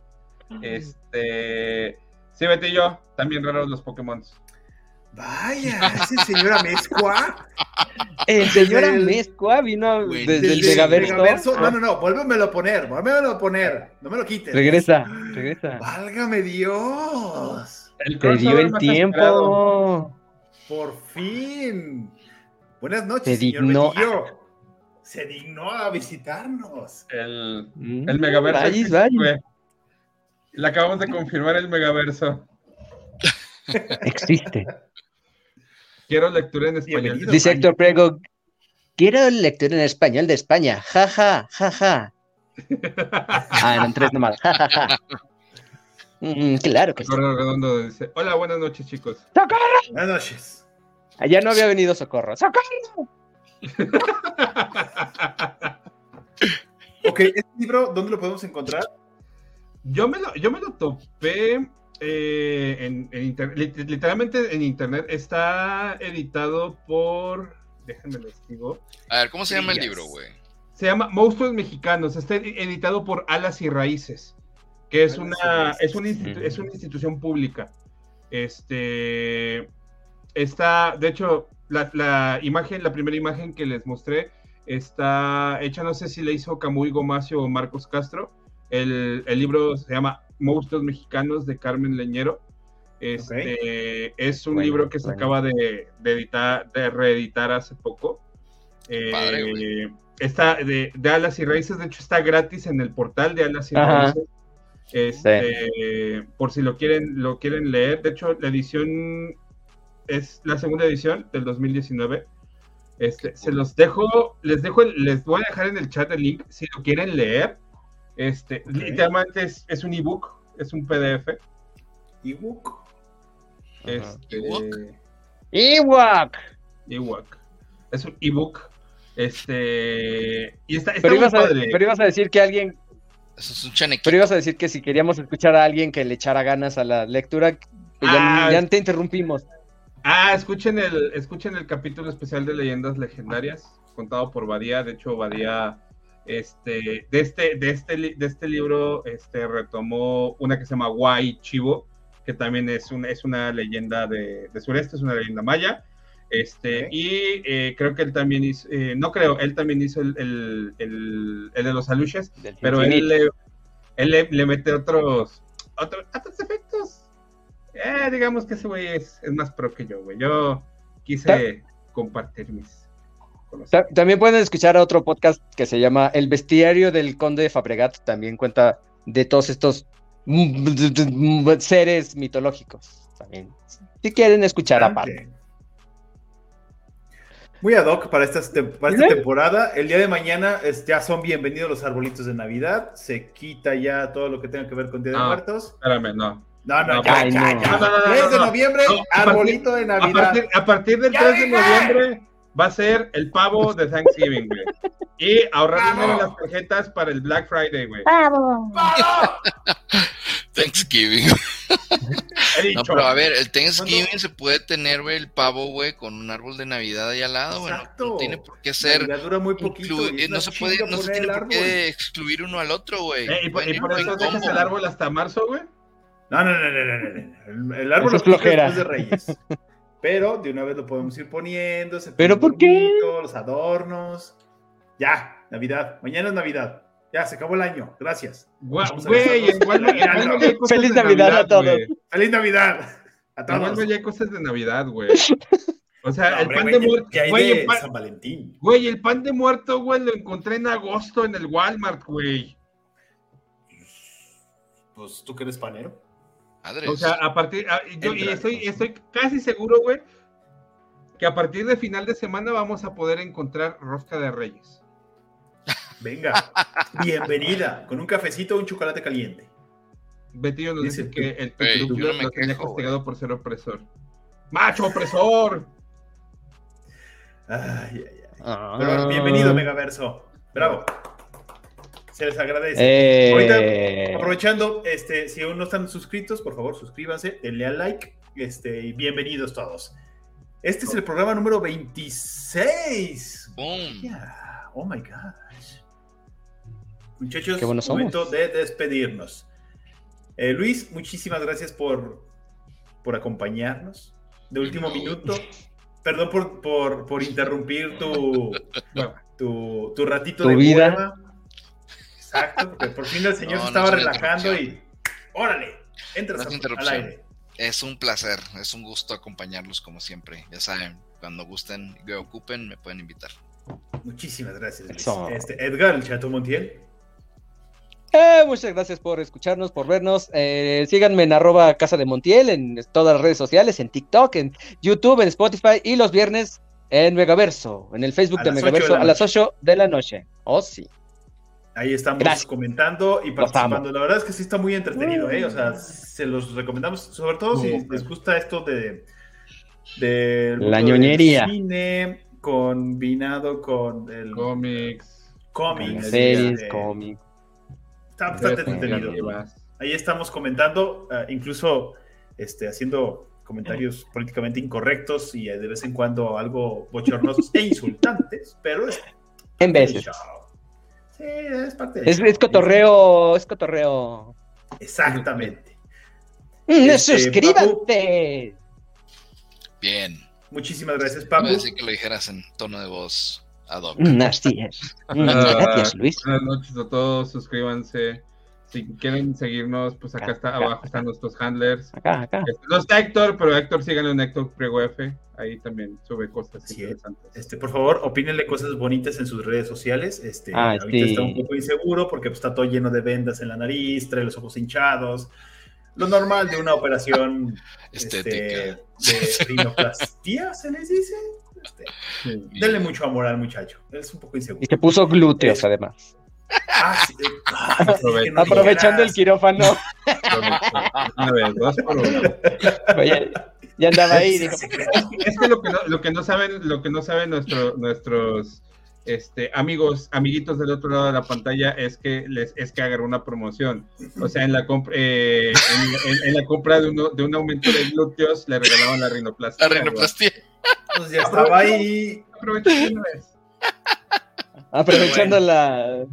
Este, sí, y yo, también raros los Pokémon. Vaya, ese señor Amezcua. El señor Amezcua vino desde el Megaverso. No, no, no, vuélvemelo a poner, vuélvemelo a poner. No me lo quites. Regresa, regresa. Válgame Dios. El Te dio el esperado. tiempo. Por fin. Buenas noches, Se señor dignó. Se dignó a visitarnos. El, Mm, el megaverso. vayis. güey. Le acabamos de confirmar el megaverso. Existe. Quiero lectura en español. Bienvenido. Dice Héctor Prego. Quiero lectura en español de España. Ja, ja, ja, ja. Ah, eran tres nomás. Ja, ja, ja. Mm, claro que sí. Redondo dice: Hola, buenas noches, chicos. Buenas noches. Allá no había venido Socorro. ¡Socorro! Ok, este libro, ¿dónde lo podemos encontrar? Yo me lo, yo me lo topé eh, en, en inter- literalmente en internet. Está editado por. Déjenme les digo. A ver, ¿cómo se llama el libro, güey? Se llama Monstruos Mexicanos. Está ed- editado por Alas y Raíces, que es Alas una, Raíces. es, una institu- es una institución pública. Este está, de hecho, la, la imagen, la primera imagen que les mostré está hecha, no sé si la hizo Camuy Gomacio o Marcos Castro. El, el libro se llama Monstruos Mexicanos de Carmen Leñero. Este, Es un Bueno, libro que se bueno. acaba de, de editar, de reeditar hace poco. Eh, Padre, está de, de Alas y Raíces, de hecho está gratis en el portal de Alas y Ajá. Raíces. Este, Por si lo quieren, lo quieren leer. De hecho, la edición es la segunda edición del 2019. Este, se los dejo, les dejo, el- les voy a dejar en el chat el link si lo quieren leer. Este, literalmente es, es un ebook, es un PDF. ebook. Este, ¿Ebook? ¡Ewok! ebook. Es un ebook. Este, y está, está Pero ibas, a, pero ibas a decir que alguien, Eso es un chanequito. pero ibas a decir que si queríamos escuchar a alguien que le echara ganas a la lectura, ya, Ah, ya te interrumpimos. Ah, escuchen el, escuchen el capítulo especial de leyendas legendarias, contado por Badía. De hecho, Badía, este, de este, de este, de este libro, este, retomó una que se llama Guay Chivo, que también es una, es una leyenda de, de sureste, es una leyenda maya. Este, y eh, creo que él también hizo, eh, no creo, él también hizo el, el, el- el de los aluches, pero él, le, él le, le mete otros, otros, otros efectos. Eh, digamos que ese güey es, es más pro que yo, güey. Yo quise compartir mis Ta-. También pueden escuchar a otro podcast que se llama El Bestiario del Conde de Fabregat. También cuenta de todos estos seres mitológicos. También, si quieren escuchar aparte. Muy ad hoc para, estas tem- para esta temporada. El día de mañana es- ya son bienvenidos los arbolitos de Navidad. Se quita ya todo lo que tenga que ver con Día de. Muertos. Espérame, no. No, no, No, ya, ay, ya, no. ya. No, no, no, no, 3 de no. noviembre, No, a partir- arbolito de A Navidad. partir, a partir del ¡Ya 3 de noviembre va a ser el pavo de Thanksgiving, güey. Y ahorrar ¡Pavo! dinero en las tarjetas para el Black Friday, güey. Pavo. Thanksgiving. He dicho. No, pero a ver, el Thanksgiving se puede tener, güey, el pavo, güey, con un árbol de Navidad ahí al lado, güey. No- tiene por qué ser. Navidad dura muy poquito. no se puede, no se tiene por qué excluir uno al otro, güey. Eh, y, por, y por eso dejas combo. el árbol hasta marzo, güey. No, no, no, no, no, no, no. El, el árbol es flojera. después de Reyes. Pero de una vez lo podemos ir poniendo. se ¿Pero pone por qué? bonito, Los adornos. Ya, Navidad. Mañana es Navidad. Ya, se acabó el año. Gracias. Gua- Vamos a Güey, hay cosas Feliz de Navidad a todos. güey. ¡Feliz Navidad! A todos. Walmart ya hay cosas de Navidad, güey. O sea, No, el hombre, pan güey, de muerto. ¿qué hay Güey, de el pan- San Valentín? güey, el pan de muerto, güey, lo encontré en agosto en el Walmart, güey. Pues tú que eres panero. O sea, a partir. a- yo, y estoy, estoy casi seguro, güey, que a partir de final de semana vamos a poder encontrar rosca de reyes. Venga, bienvenida. Con un cafecito o un chocolate caliente. Betillo nos Dice que el Ey, Tututu yo no me lo tenía castigado por ser opresor. ¡Macho opresor! Ay, ay, ay. Ah. Pero bienvenido, Megaverso. Bravo. Se les agradece. Eh, Aprovechando, este, si aún no están suscritos, por favor, suscríbanse, denle al like, este, y bienvenidos todos. Este es el programa número 26. Boom. Yeah, Oh my gosh. Muchachos, somos. momento de despedirnos. Eh, Luis, muchísimas gracias por, por acompañarnos. de último No. minuto. Perdón por, por, por interrumpir tu, tu, tu ratito Tu de vida. Exacto, porque por fin el señor No, se no estaba es relajando y. ¡Órale! Entras No es al interrupción. aire. Es un placer, es un gusto acompañarlos como siempre. Ya saben, cuando gusten y ocupen, me pueden invitar. Muchísimas gracias, Luis. Este, Edgar, el Chato Montiel. Eh, muchas gracias por escucharnos, por vernos. Eh, síganme en arroba Casa de Montiel en todas las redes sociales, en TikTok, en YouTube, en Spotify y los viernes en Megaverso, en el Facebook A de Megaverso a las noche. 8 de la noche. Oh, sí. Ahí estamos Gracias. comentando y participando. La verdad es que sí está muy entretenido, ¿eh? O sea, se los recomendamos, sobre todo si les gusta esto de. de La mundo del ñoñería. Cine combinado con el Cómics. cómic. Series, cómics. Está bastante entretenido. Ahí estamos comentando, eh, incluso este, haciendo comentarios políticamente incorrectos y de vez en cuando algo bochornosos e insultantes, pero es En veces. show. Sí, es parte del Es, es cotorreo, es cotorreo. Exactamente. Mm, Este, ¡Suscríbete! Bien, Muchísimas gracias, me Pablo. decía que lo dijeras en tono de voz ad hoc. Mm, Así es. Mm, Gracias, Luis. Buenas noches a todos, suscríbanse. Si quieren seguirnos, pues acá está Acá, abajo están nuestros handlers. Acá, acá. Este, No está Héctor, pero Héctor síganlo en Héctor Priego F. Ahí también sube cosas es. interesantes. Este, por favor, opínenle cosas bonitas en sus redes sociales. Este, Ah, ahorita sí. está un poco inseguro porque pues, está todo lleno de vendas en la nariz, trae los ojos hinchados. Lo normal de una operación este, Estética. de rinoplastia, ¿se les dice? Este, Sí. denle mucho amor al muchacho. Él es un poco inseguro. Y se puso glúteos, además. Ah, sí, no Aprovechando el quirófano. Una vez, dos por uno. Oye, ya andaba ahí. Dijo, Es que lo que no, lo que no saben, lo que no saben nuestro- nuestros este, amigos, amiguitos del otro lado de la pantalla es que les es que hagan una promoción. O sea, en la compra, eh, en, en- en la compra de, uno, de un aumento de glúteos le regalaban la rinoplastia. La rinoplastia. Pues ya estaba ahí. Vez. aprovechando la,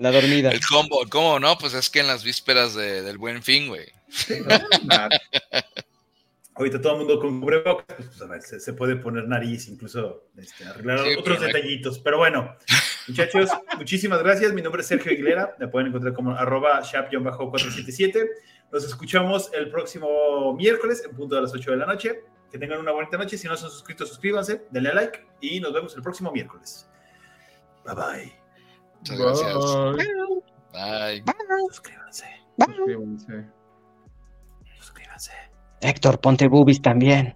la dormida. El combo, ¿cómo no? Pues es que en las vísperas de- del buen fin, güey. Nada. Ahorita todo el mundo con cubrebocas, pues, pues, a ver, se, se puede poner nariz, incluso este, arreglar Sí, otros pero- detallitos. Pero bueno, muchachos, muchísimas gracias. Mi nombre es Sergio Aguilera. Me pueden encontrar como arroba shap-477. Nos escuchamos el próximo miércoles en punto de las 8 de la noche. Que tengan una bonita noche. Si no son suscritos, suscríbanse, denle like y nos vemos el próximo miércoles. Bye bye. Muchas gracias. Bye. Bye. Suscríbanse. Suscríbanse. Suscríbanse. Héctor, ponte boobies también.